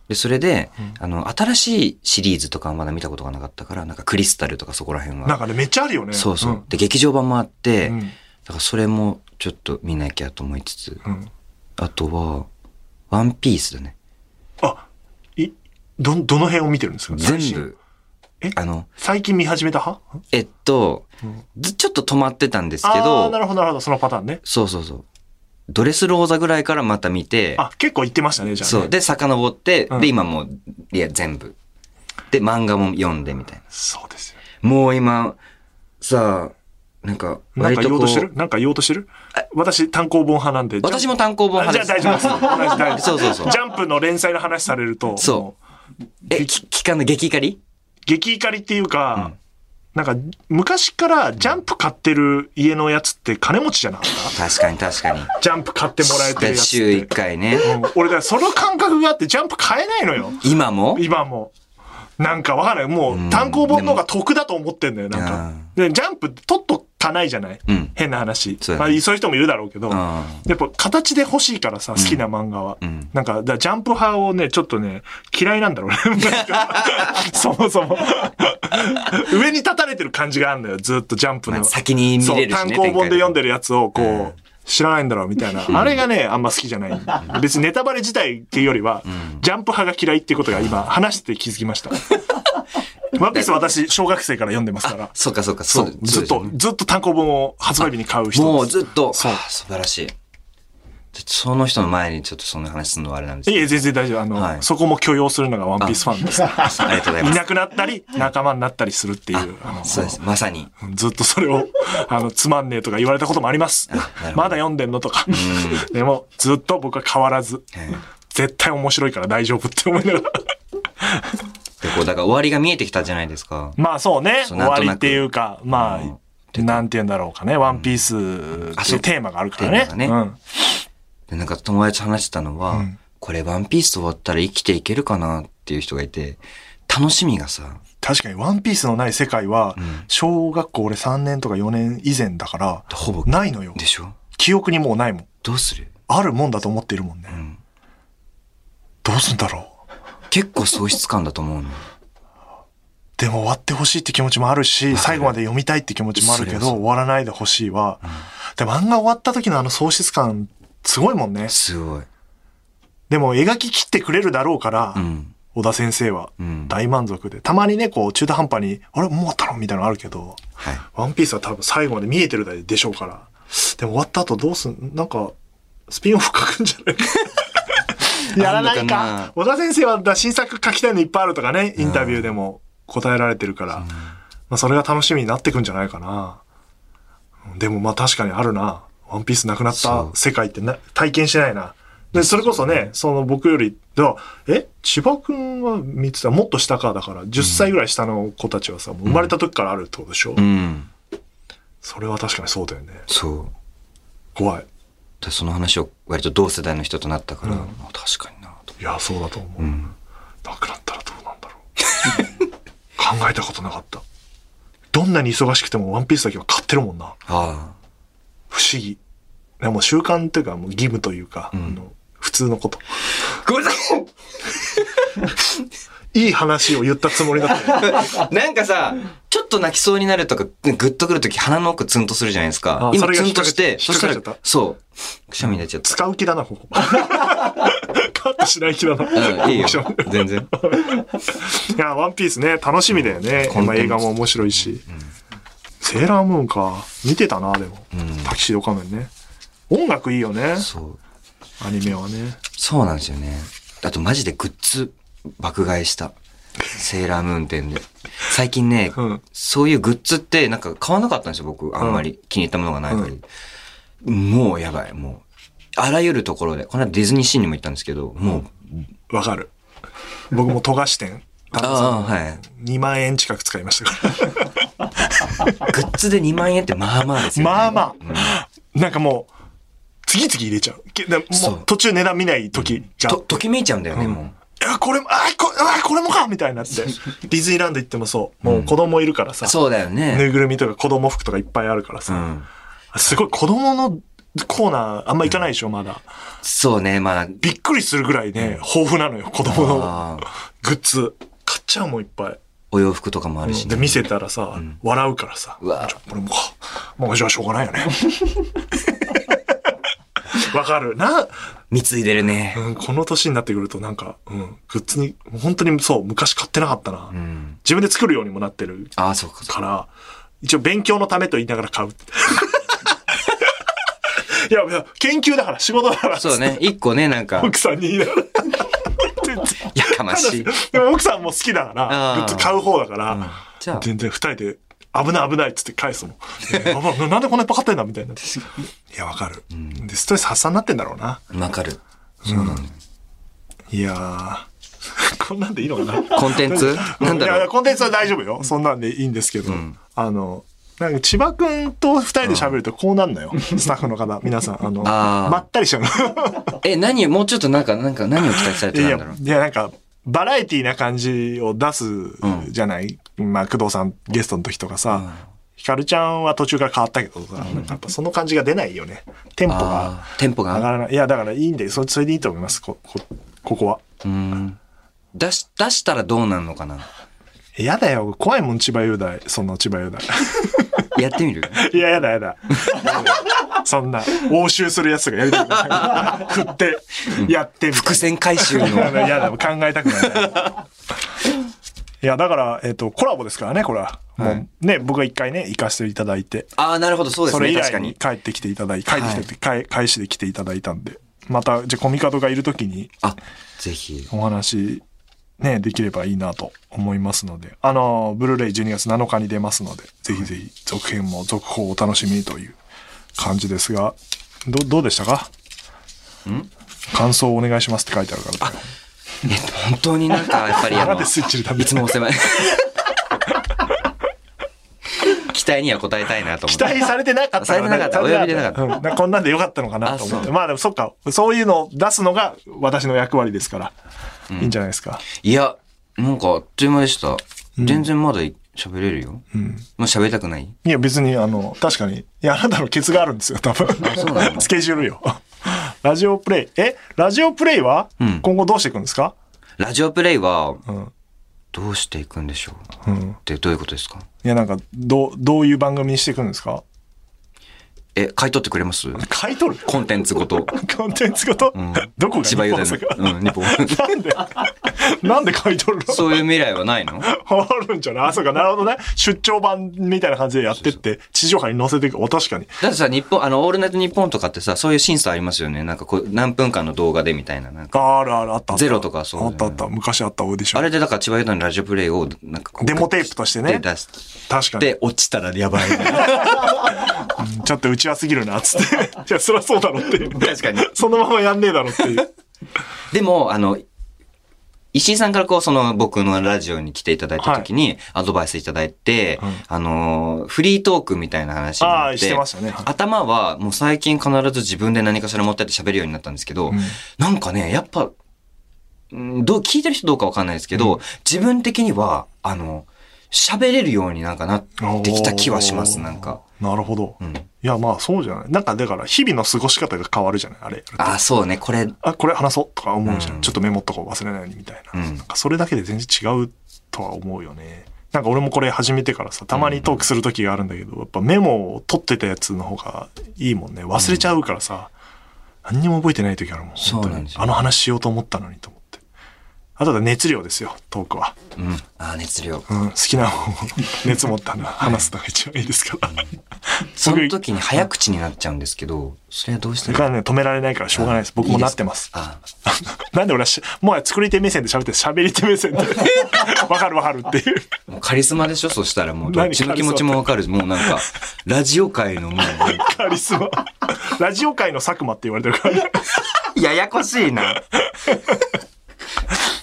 で、それで、あの、新しいシリーズとかはまだ見たことがなかったから、なんかクリスタルとかそこら辺は。なんかね、めっちゃあるよね。そうそう、んで、劇場版もあって、うんだからそれもちょっと見なきゃと思いつつ、うん。あとは、ワンピースだね。あ、い、ど、どの辺を見てるんですか？最新全部。え？あの、最近見始めた派？えっと、ちょっと止まってたんですけあーどな、るほど、なるほど。そのパターンね。そうそうそう。ドレスローザぐらいからまた見て、あ、結構言ってましたね、じゃあ、ね。そう。で、遡って、うんで、今もう、いや、全部。で、漫画も読んでみたいな。そうですよ。もう今、さあ、なんか、なんか割とこう言おうとしてる？なんか言おうとしてる？私単行本派なんで。私も単行本あじゃ派です。あ大丈夫です。同じ大丈夫そうそうそうジャンプの連載の話されると。そうもえ、き期間の激怒り？激怒りっていうか、なんか昔からジャンプ買ってる家のやつって金持ちじゃなかった？確かに確かに。ジャンプ買ってもらえてるやつって。週1回ね。うん俺だからその感覚があってジャンプ買えないのよ。今も？今も。なんかわかんない。もう単行本の方が得だと思ってんだよ。なんか。で、ジャンプ取っとかないじゃない、うん変な話。そうだねまあ、そういう人もいるだろうけど、うんやっぱ形で欲しいからさ、好きな漫画は。んなんか、だジャンプ派をね、ちょっとね、嫌いなんだろうね。そもそも。上に立たれてる感じがあるんだよ、ずっとジャンプの。まあ先に見れるしねそう、単行本で読んでる。るやつを、こう、知らないんだろうみたいな。あれがね、あんま好きじゃない。別にネタバレ自体っていうよりは、ジャンプ派が嫌いっていうことが今、話して気づきました。ワンピース私、小学生から読んでますから。そうかそうか、そそうう。ずっと、ずっと単行本を発売日に買う人もう。ずっと、素晴らしい。でその人の前にちょっとそんな話するのはあれなんですけいえ、全然大丈夫。あの、はいそこも許容するのがワンピースファンです。ど。ありがとうございます。いなくなったり、仲間になったりするっていう。そうです。まさに。ずっとそれを、あの、つまんねえとか言われたこともありますまだ読んでんのとか。でも、ずっと僕は変わらず、はい絶対面白いから大丈夫って思いながら。で、こう、だから終わりが見えてきたじゃないですか。まあそうね、終わりっていうか、まうんあ、なんて言うんだろうかね、ワンピースっていうテーマがあるからね。ねうん。で、なんか友達と話してたのは、うんこれワンピース終わったら生きていけるかなっていう人がいて、楽しみがさ、確かにワンピースのない世界は、ん小学校俺3年とか4年以前だから、ほぼ、ないのよ。でしょ？記憶にもうないもん。どうする？あるもんだと思っているもんね。んどうすんだろう？結構喪失感だと思うの。でも終わってほしいって気持ちもあるし、最後まで読みたいって気持ちもあるけど、終わらないでほしいは、で漫画終わった時のあの喪失感、すごいもんね。すごい。でも描き切ってくれるだろうから、うん。小田先生はうん大満足で。たまにね、こう中途半端に、あれもう終わったのみたいなのあるけど、はい。ワンピースは多分最後まで見えてるでしょうから。でも終わった後どうすん、なんか、スピンオフ書くんじゃない？やらないか。小田先生はだ新作書きたいのいっぱいあるとかね、インタビューでも答えられてるから、まあそれが楽しみになってくんじゃないかな。でもまあ確かにあるな。ワンピースなくなった世界ってな体験してないな。で、それこそね、その僕より、だえ千葉くんは見てたもっと下か？だから、10歳ぐらい下の子たちはさ、もう生まれた時からあるってことでしょ、うん。それは確かにそうだよね。そう。怖い。でその話を割と同世代の人となったから、うんまあ確かになと。いや、そうだと思う。んなくなったらどうなんだろう。考えたことなかった。どんなに忙しくてもワンピースだけは買ってるもんな。ああ。不思議。でも習慣っていうかもう義務というか、んあの普通のこと。ごめんなさいい話を言ったつもりだった。なんかさ、ちょっと泣きそうになるとか、グッとくるとき鼻の奥ツンとするじゃないですかあ。それが今ツンとして、そしたらそう。くしゃみになっちゃった。使う気だな、ここ。カットしない気だな。うん、いいよ。全然。いや、ワンピースね、楽しみだよね。うん今映画も面白いし。セーラームーンか。見てたな、でも。うんタキシード仮面ね。音楽いいよね。そう。アニメはね。そうなんですよね。あとマジでグッズ爆買いした。セーラームーン店で。最近ね、うんそういうグッズってなんか買わなかったんですよ、僕。あんまり気に入ったものがない限り。もうやばい、もう。あらゆるところで。この間ディズニーシーにも行ったんですけど、もう、わかる。僕も富樫店。ああ、はい。2万円近く使いましたから。グッズで2万円ってまあまあですよね。まあまあ。なんかもう、次々入れちゃう。もそうう途中値段見ない時じゃん。と、ときめいちゃうんだよね、うんもう。いや、これも、あ、こあこれもかみたいになって。ディズニーランド行ってもそう。もう子供いるからさ。そうだよぬいね。ぐるみとか子供服とかいっぱいあるからさ。うん。すごい子供のコーナーあんま行かないでしょ、まだ。そうね、まあ、びっくりするぐらいね、豊富なのよ、子供のグッズ。ちゃうもん、いっぱい。お洋服とかもあるしね。で、見せたらさ、笑うからさ。うわこれもか。もうじゃあしょうがないよね。わかる。な、貢いでるね。うん、この年になってくるとなんか、うん、グッズに、本当にそう、昔買ってなかったな。うん。自分で作るようにもなってるああ、そうか、か。から、一応勉強のためと言いながら買う。いや、いや研究だから、仕事だから。そうね。一個ね、なんか、奥さんに言いながら。やかましい。でも奥さんも好きだから、グッズ買う方だから、じゃあ、全然二人で、危ない危ないっつって返すもん。えーななんでこんなにパカってんだみたいな。いや、わかる、で、ストレス発散になってんだろうな。わかる。そうなのよ。いやー。こんなんでいいのかなコンテンツ？なんだいやいや、ろう。コンテンツは大丈夫よ。そんなんでいいんですけど。あの、なんか千葉くんと二人で喋るとこうなんのよ。スタッフの方、皆さん。あの、あーまったりしちゃうの。え、何もうちょっとなんか、なんか何を期待されていんだろう？いや、なんか、バラエティな感じを出すじゃない、まあ、工藤さんゲストの時とかさ、ヒカルちゃんは途中から変わったけどさ、なんかやっぱその感じが出ないよね。テンポがあーテンポが？上がらない。いや、だからいいんで、そそれでいいと思います、こ、こ、ここは。うん。出し、出したらどうなんのかな？やだよ、怖いもん、千葉雄大。その千葉雄大。やってみる？いや、やだやだ。そんな、応酬するやつがやりたくない。振って、やってみたいな伏線回収の。いやだ、考えたくない。いや、だから、えっ、と、コラボですからね、これは。もう、ね、僕が一回ね、行かせていただいて、ああ、なるほど、そうですね。それ以。来に帰ってきていただいて、帰ってきてって、返返しで来ていただいたんで、また、じゃあ、コミカドがいるときにあ、ぜひ。お話、ね、できればいいなと思いますので、あの、ブルーレイ12月7日に出ますので、ぜひぜひ、続編も続報をお楽しみにという感じですが、ど、どうでしたか？感想をお願いしますって書いてあるから。えっと、本当になんか、やっぱりあの、いつもお世話待には応えたいなと思って。期待されてなかったされてなかったお呼びでなかったうんなんかこんなんでよかったのかなと思って。まあでもそっか、そういうのを出すのが私の役割ですから、いいんじゃないですか。いや、なんかあっという間でした。全然まだ喋れるよ。うん。もう喋りたくない？いや別にあの、確かに、いや、あなたのケツがあるんですよ、多分。スケジュールよ。ラジオプレイ。え？ラジオプレイはうん今後どうしていくんですか？ラジオプレイは、うん。どうしていくんでしょう？うん。ってどういうことですか？いや、なんか、どう、どういう番組にしていくんですか？え、買い取ってくれます？買い取る？コンテンツごと。コンテンツごと、ん。どこが千葉雄大日本の。うん、日本。なんで？なんで買い取るの？そういう未来はないの？あるんじゃない？あ、そうか、なるほどね。出張版みたいな感じでやってって、地上波に載せていく。お、確かに。だってさ、日本、あの、オールナイトニッポンとかってさ、そういう審査ありますよね。なんかこう、何分間の動画でみたいな。なんかあるある、あった。ゼロとかそうあったあった。昔あったオーディション。あれでだから千葉のラジオプレイを、なんかこう。デモテープとしてねで出し確かに。て、落ちたらやばい。う んちょっとうちわすぎるな、つって。いや、そりゃそうだろっていう。確かに。そのままやんねえだろっていう。でも、あの、石井さんからこう、その僕のラジオに来ていただいた時に、アドバイスいただいて、うんあの、フリートークみたいな話にああ、なっ、しててましたね。頭はもう最近必ず自分で何かしら持ってって喋るようになったんですけど、うんなんかね、やっぱ、うんどう、聞いてる人どうかわかんないですけど、自分的には、あの、喋れるようになんかなってきた気はします、なんか。。なるほど。うん。いや、まあそうじゃない。なんか、だから、日々の過ごし方が変わるじゃない、あれ。あ、そうね、これ、あ、これ話そうとか思うじゃん。うんちょっとメモっとこう忘れないようにみたいな。うんなんかそれだけで全然違うとは思うよね。なんか俺もこれ始めてからさ、たまにトークする時があるんだけど、やっぱメモを取ってたやつの方がいいもんね。忘れちゃうからさ、何にも覚えてない時あるもん。本当にあの話しようと思ったのにと思。あとは熱量ですよ、トークは。うん。あ、熱量。うん、好きな方を熱持ったの話すのが一番いいですから。その時に早口になっちゃうんですけど、それはどうしてそれからね、止められないからしょうがないです。僕もなってます。あ なんで俺はし、もう作り手目線で喋って喋り手目線で。わかるわかるっていう。もうカリスマでしょそしたらもうどっちの気持ちもわかる。もうなんか、ラジオ界のもう、カリスマ。ラジオ界の佐久間って言われてるからね。ややこしいな。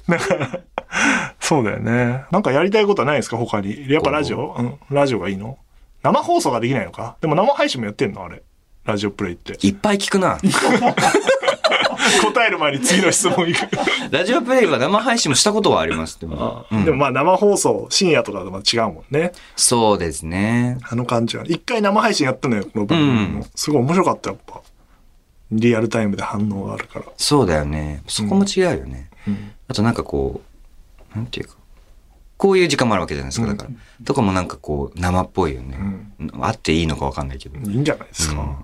そうだよね。なんかやりたいことはないですか？他に。やっぱラジオ？う？ん。ラジオがいいの？生放送ができないのか？でも生配信もやってんの？あれ。ラジオプレイって。いっぱい聞くな。答える前に次の質問いく。ラジオプレイは生配信もしたことはあります。でも。うんでもまあ生放送、深夜とかとまた違うもんね。そうですね。あの感じは。一回生配信やったのよ、この番組も。うんすごい面白かった、やっぱ。リアルタイムで反応があるから。そうだよね。そこも違うよね。うんあとなんかこう、なんていうか、こういう時間もあるわけじゃないですか。だから。とかもなんかこう、生っぽいよね。あっていいのかわかんないけど。いいんじゃないですか。うん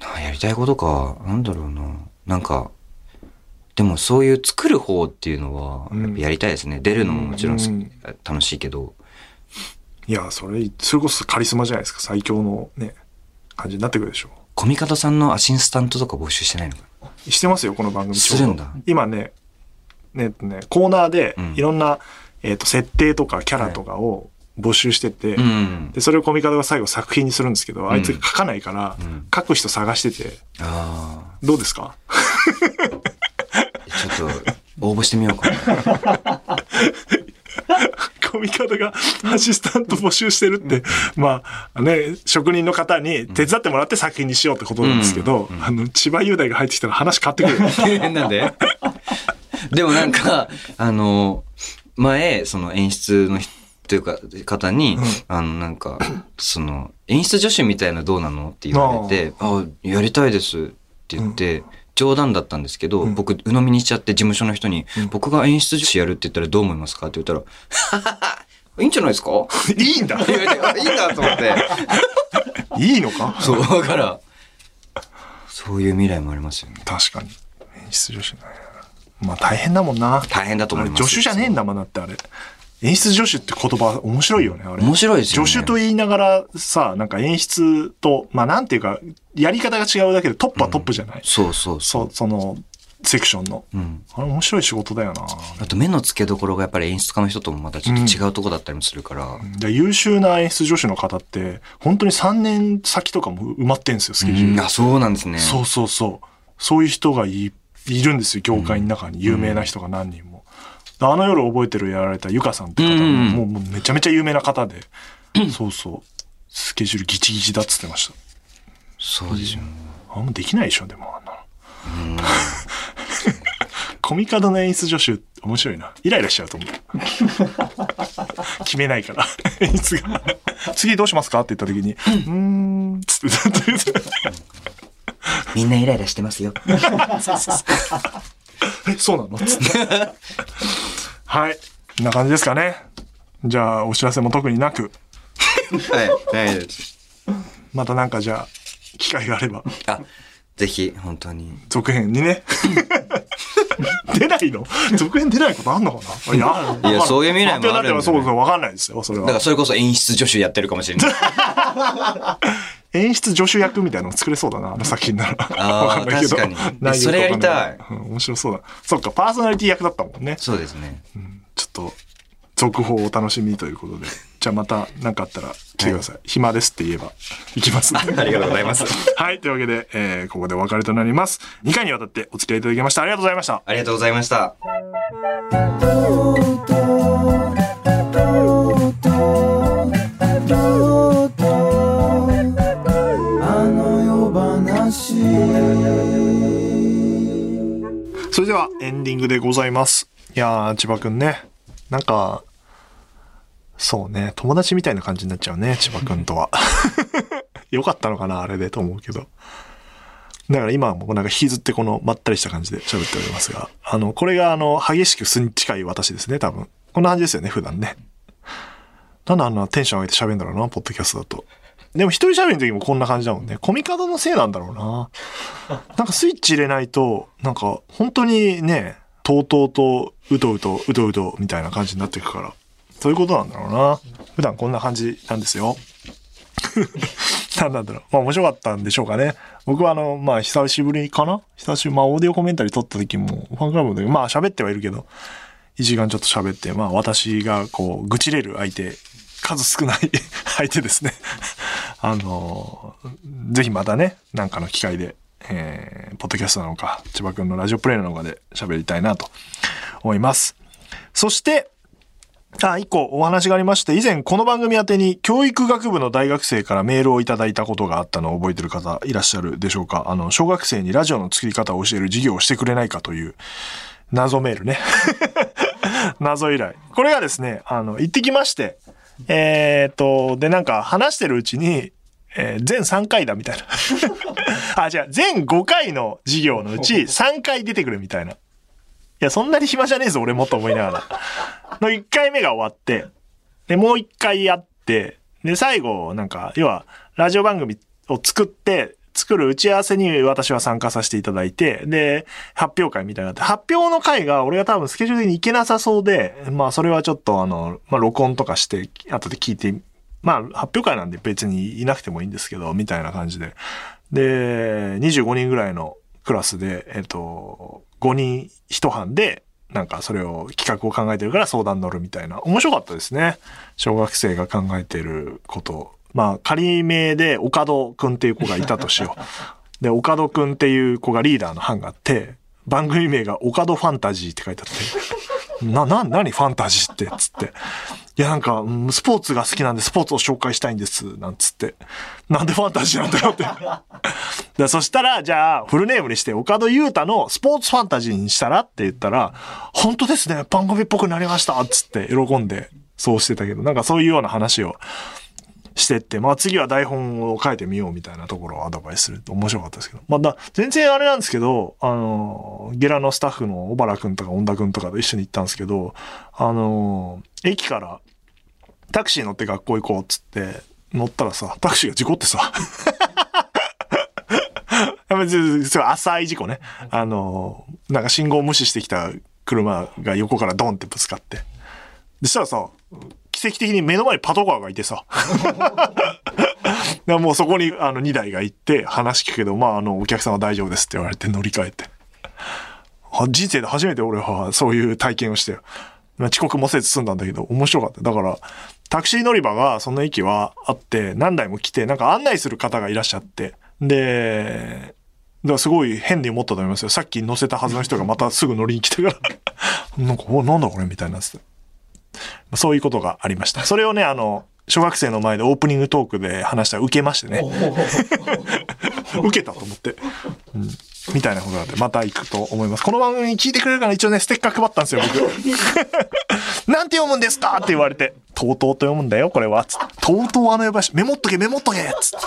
なやりたいことか、なんだろうな。なんか、でもそういう作る方っていうのは、うんやっぱやりたいですね。出るのももちろん楽しいけど。いや、それ、それこそカリスマじゃないですか。最強のね、感じになってくるでしょコミカドさんのアシスタントとか募集してないのかう。してますよ、この番組。するんだ今ね、ね、ね、コーナーでうん。いろんな、えっ、と、設定とかキャラとかを募集してて、うん。で、それをコミカドが最後作品にするんですけど、あいつが書かないから、ん。書く人探してて、あどうですか？あ。ちょっと、応募してみようかな。コミカドがアシスタント募集してるって、まあね、職人の方に手伝ってもらって作品にしようってことなんですけど、あの、千葉雄大が入ってきたら話変わってくる。なんで？でもなんか、あの、前、その演出の人というか、方に、あの、なんか、その、演出助手みたいなどうなのって言われて、あやりたいですって言って、冗談だったんですけど、僕、鵜呑みにしちゃって事務所の人に、僕が演出助手やるって言ったらどう思いますかって言ったら、いいんじゃないですか？いいんだ いいんだと思って。いいのか？そう、だから、そういう未来もありますよね。確かに。演出助手ね。まあ大変だもんな。大変だと思います。助手じゃねえんだもんだってあれ。演出助手って言葉面白いよね、あれ。面白いですよね助手と言いながらさ、なんか演出と、まあなんていうか、やり方が違うだけでトップはトップじゃない、そうそうそう。そその、セクションの。うん。あれ面白い仕事だよな。あと目の付けどころがやっぱり演出家の人ともまたちょっと違うとこだったりもするから。で優秀な演出助手の方って、本当に3年先とかも埋まってんですよ、スケジュール。うんあ、そうなんですね。そうそうそう。そういう人がいいるんですよ、業界の中に。有名な人が何人も。あの夜覚えてるやられたゆかさんって方も、うんもうめちゃめちゃ有名な方で、そうそう。スケジュールギチギチだっつってました。そうですよね。あんまできないでしょ、でもあんなの。コミカドの演出助手、面白いな。イライラしちゃうと思う。決めないから、演出が。次どうしますか？って言った時に、うーん、つってずっと言ってみんなイライラしてますよ。え、そうなの？つって。はい。こんな感じですかね。じゃあ、お知らせも特になく、はい。はいです。またなんかじゃあ、機会があれば、あ、ぜひ、本当に。続編にね。出ないの？続編出ないことあんのかな？いや、いやそういう未来もあるんだよそうそう、わかんないですよ、それは。だからそれこそ演出助手やってるかもしれない。演出助手役みたいなの作れそうだな、あの作品なら。あーわかんないけど確かにそれやりたいうん面白そうだ。そっか、パーソナリティ役だったもんね。そうですね。ちょっと、続報をお楽しみにということで。じゃあまた何かあったら来てください。暇ですって言えば行きます。ありがとうございます。はい。というわけで、えーここでお別れとなります。2回にわたってお付き合いいただきました。ありがとうございました。ありがとうございました。それではエンディングでございます。いやー、千葉くんね。なんか、そうね、友達みたいな感じになっちゃうね、千葉くんとは。よかったのかな、あれでと思うけど。だから今はもうなんか引きずってこのまったりした感じで喋っておりますが、あの、これがあの、激しく素に近い私ですね、多分。こんな感じですよね、普段ね。なんであんなテンション上げて喋るんだろうな、ポッドキャストだと。でも一人喋る時もこんな感じだもんね。コミカドのせいなんだろうな。なんかスイッチ入れないと、なんか本当にね、とうとうとうとうとうとうとみたいな感じになっていくから。そういうことなんだろうな。普段こんな感じなんですよ。なんなんだろう。まあ面白かったんでしょうかね。僕はあの、まあ久しぶりかな久しぶり、まあオーディオコメンタリー撮った時も、ファンクラブで、まあ喋ってはいるけど、1時間ちょっと喋って、まあ私がこう、愚痴れる相手、数少ない 相手ですね。あの、ぜひまたね、なんかの機会で、えー、ポッドキャストなのか、千葉くんのラジオプレイなのかで喋りたいなと思います。そして、あ、一個お話がありまして、以前この番組宛てに教育学部の大学生からメールをいただいたことがあったのを覚えてる方いらっしゃるでしょうかあの、小学生にラジオの作り方を教える授業をしてくれないかという謎メールね。謎依頼。これがですね、あの、行ってきまして、えーっと、で、なんか話してるうちに、えー全3回だみたいな。あ、じゃあ、全5回の授業のうち3回出てくるみたいな。いや、そんなに暇じゃねえぞ、俺もと思いながら。の1回目が終わって、で、もう1回やって、で、最後、なんか、要は、ラジオ番組を作って、作る打ち合わせに私は参加させていただいて、で、発表会みたいなって、発表の会が俺が多分スケジュールに行けなさそうで、まあそれはちょっとあの、まあ録音とかして、後で聞いて、まあ発表会なんで別にいなくてもいいんですけど、みたいな感じで。で、25人ぐらいのクラスで、えっと、5人一班で、なんかそれを企画を考えてるから相談乗るみたいな。面白かったですね。小学生が考えてること。まあ仮名で岡戸くんっていう子がいたとしよう。で、岡戸くんっていう子がリーダーの班があって、番組名が岡戸ファンタジーって書いてあって、な、な、何ファンタジーって？つって。いや、なんか、うんスポーツが好きなんでスポーツを紹介したいんです、なんつって。なんでファンタジーなんだよって。でそしたら、じゃあ、フルネームにして、岡戸優太のスポーツファンタジーにしたらって言ったら、本当ですね、番組っぽくなりましたっつって喜んでそうしてたけど、なんかそういうような話をしてって、まあ次は台本を書いてみようみたいなところをアドバイスすると面白かったですけど。まだ、全然あれなんですけど、あの、ゲラのスタッフの小原くんとか恩田くんとかと一緒に行ったんですけど、あの、駅からタクシー乗って学校行こうっつって乗ったらさ、タクシーが事故ってさ、浅い事故ね。あの、なんか信号無視してきた車が横からドンってぶつかって。でしたらさ、奇跡的に目の前にパトカーがいてさ。もうそこにあの2台が行って話聞くけど、まああのお客さんは大丈夫ですって言われて乗り換えて。人生で初めて俺はそういう体験をして、まあ、遅刻もせず済んだんだけど面白かった。だからタクシー乗り場がその駅はあって何台も来てなんか案内する方がいらっしゃって、で、だからすごい変に思ったと思いますよ。さっき乗せたはずの人がまたすぐ乗りに来たから なんか、お、なんだこれ？みたいになって。そういうことがありました。それをね、あの、小学生の前でオープニングトークで話したら受けましてね。受けたと思って。うん。みたいなことがあって、また行くと思います。この番組聞いてくれるから一応ね、ステッカー配ったんですよ、僕。なんて読むんですか？って言われて、とうとうと読むんだよ、これは。つとうとうあの呼ばし、メモっとけ、メモっとけつって。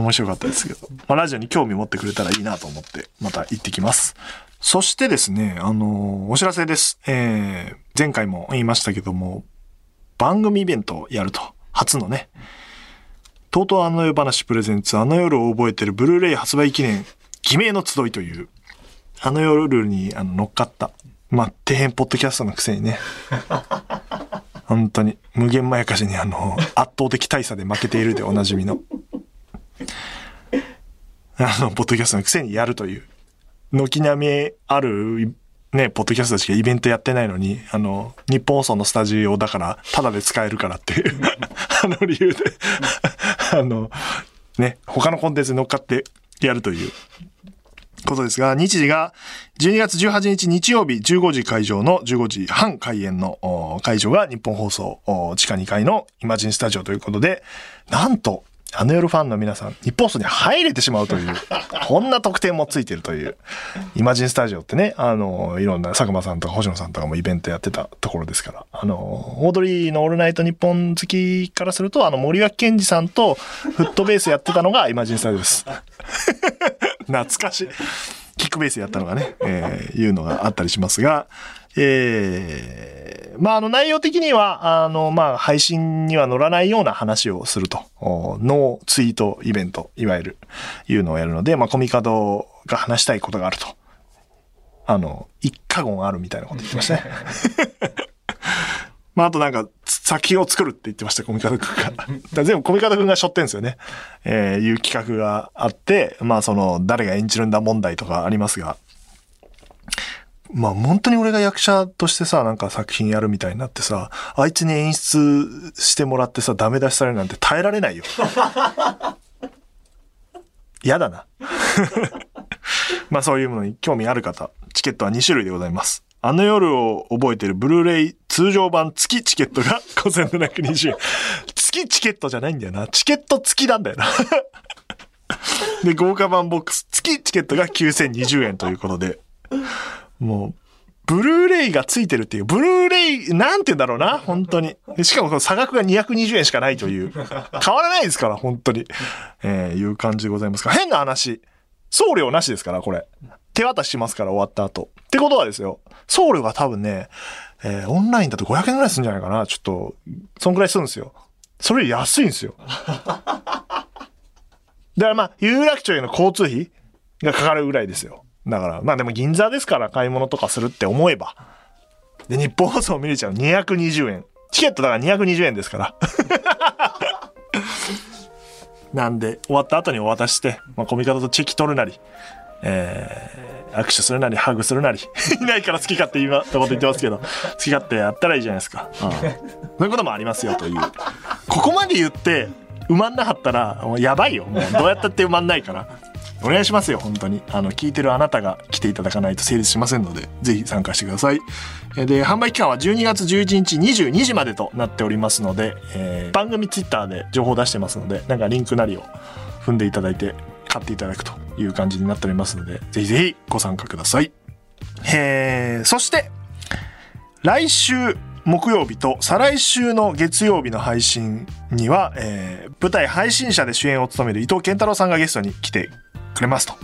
面白かったですけど。まあ、ラジオに興味持ってくれたらいいなと思って、また行ってきます。そしてですね、あのー、お知らせです。えー、前回も言いましたけども、番組イベントをやると。初のね。とうとうあの夜話プレゼンツ、あの夜を覚えてるブルーレイ発売記念、偽名の集いという、あの夜にあの乗っかった、まあ、底辺ポッドキャストのくせにね。本当に、無限まやかしにあの、圧倒的大差で負けているでおなじみの。あの、ポッドキャストのくせにやるという。軒並みある、ね、ポッドキャストしかイベントやってないのに、あの、日本放送のスタジオだから、ただで使えるからっていう あの理由で あの、ね、他のコンテンツに乗っかってやるということですが、日時が12月18日日曜日15時会場の15時半開演の会場が日本放送地下2階のイマジンスタジオということで、なんとあの夜ファンの皆さん、日本放送に入れてしまうという、こんな特典もついてるという、イマジンスタジオってね、あの、いろんな佐久間さんとか星野さんとかもイベントやってたところですから、あの、オードリーのオールナイト日本好きからすると、あの、森脇健児さんとフットベースやってたのがイマジンスタジオです。懐かしい。キックベースやったのがね、えー、いうのがあったりしますが、えー、まあ、あの、内容的には、あの、まあ、配信には乗らないような話をすると、ノーツイートイベント、いわゆる、いうのをやるので、まあ、コミカドが話したいことがあると。あの、一過言あるみたいなこと言ってましたね。まあ、あとなんか、作品を作るって言ってました、コミカドくんが。全部コミカドくんが背負ってんですよね。えー、いう企画があって、まあ、その、誰が演じるんだ問題とかありますが、まあ本当に俺が役者としてさ、なんか作品やるみたいになってさ、あいつに演出してもらってさ、ダメ出しされるなんて耐えられないよ。嫌だな。まあそういうものに興味ある方、チケットは2種類でございます。あの夜を覚えてるブルーレイ通常版月チケットが 5720円。月チケットじゃないんだよな。チケット付きなんだよな。で、豪華版ボックス月チケットが9020円ということで。もう、ブルーレイがついてるっていう、ブルーレイ、なんて言うんだろうな、本当に。しかもその差額が220円しかないという。変わらないですから、本当に。えー、いう感じでございますが。変な話。送料なしですから、これ。手渡ししますから、終わった後。ってことはですよ。送料が多分ね、えー、オンラインだと500円ぐらいするんじゃないかな。ちょっと、そんぐらいするんですよ。それより安いんですよ。だからまあ、有楽町への交通費がかかるぐらいですよ。だから、まあでも銀座ですから買い物とかするって思えば。で、日本放送見れちゃう220円。チケットだから220円ですから。なんで、終わった後にお渡しして、まあ、コミカドとチェキ取るなり、えー、握手するなり、ハグするなり、いないから好き勝手今、ってこと言ってますけど、好き勝手やったらいいじゃないですか。うん、そういうこともありますよという。ここまで言って、埋まんなかったら、もうやばいよ。もうどうやったって埋まんないから。お願いしますよ、本当に。あの、聞いてるあなたが来ていただかないと成立しませんので、ぜひ参加してください。で、販売期間は12月11日22時までとなっておりますので、えー、番組ツイッターで情報出してますので、なんかリンクなりを踏んでいただいて、買っていただくという感じになっておりますので、ぜひぜひご参加ください。え、そして、来週木曜日と再来週の月曜日の配信には、えー、舞台配信者で主演を務める伊藤健太郎さんがゲストに来てくれますと。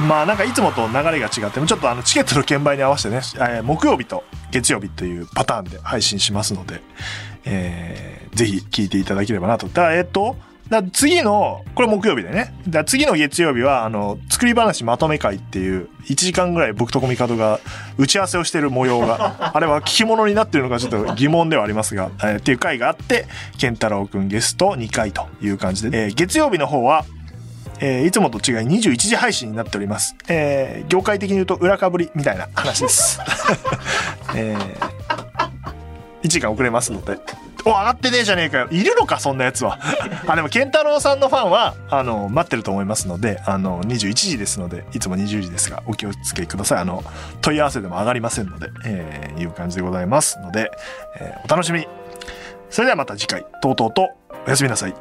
まあなんかいつもと流れが違ってもちょっとあのチケットの券売に合わせてね、えー、木曜日と月曜日というパターンで配信しますので、えー、ぜひ聞いていただければなと。だえっと、だ次の、これ木曜日でね。だ次の月曜日は、あの、作り話まとめ会っていう、1時間ぐらい僕とコミカドが打ち合わせをしてる模様が、あれは聞き物になってるのかちょっと疑問ではありますが、えー、っていう回があって、健太郎くんゲスト2回という感じで、えー、月曜日の方は、えー、いつもと違い21時配信になっております。えー、業界的に言うと裏かぶりみたいな話です。えー、1時間遅れますので。お、上がってねえじゃねえかよ。いるのか、そんなやつは。あ、でも、健太郎さんのファンは、あの、待ってると思いますので、あの、21時ですので、いつも20時ですが、お気をつけください。あの、問い合わせでも上がりませんので、えー、いう感じでございますので、えー、お楽しみ。それではまた次回、とうとうと、おやすみなさい。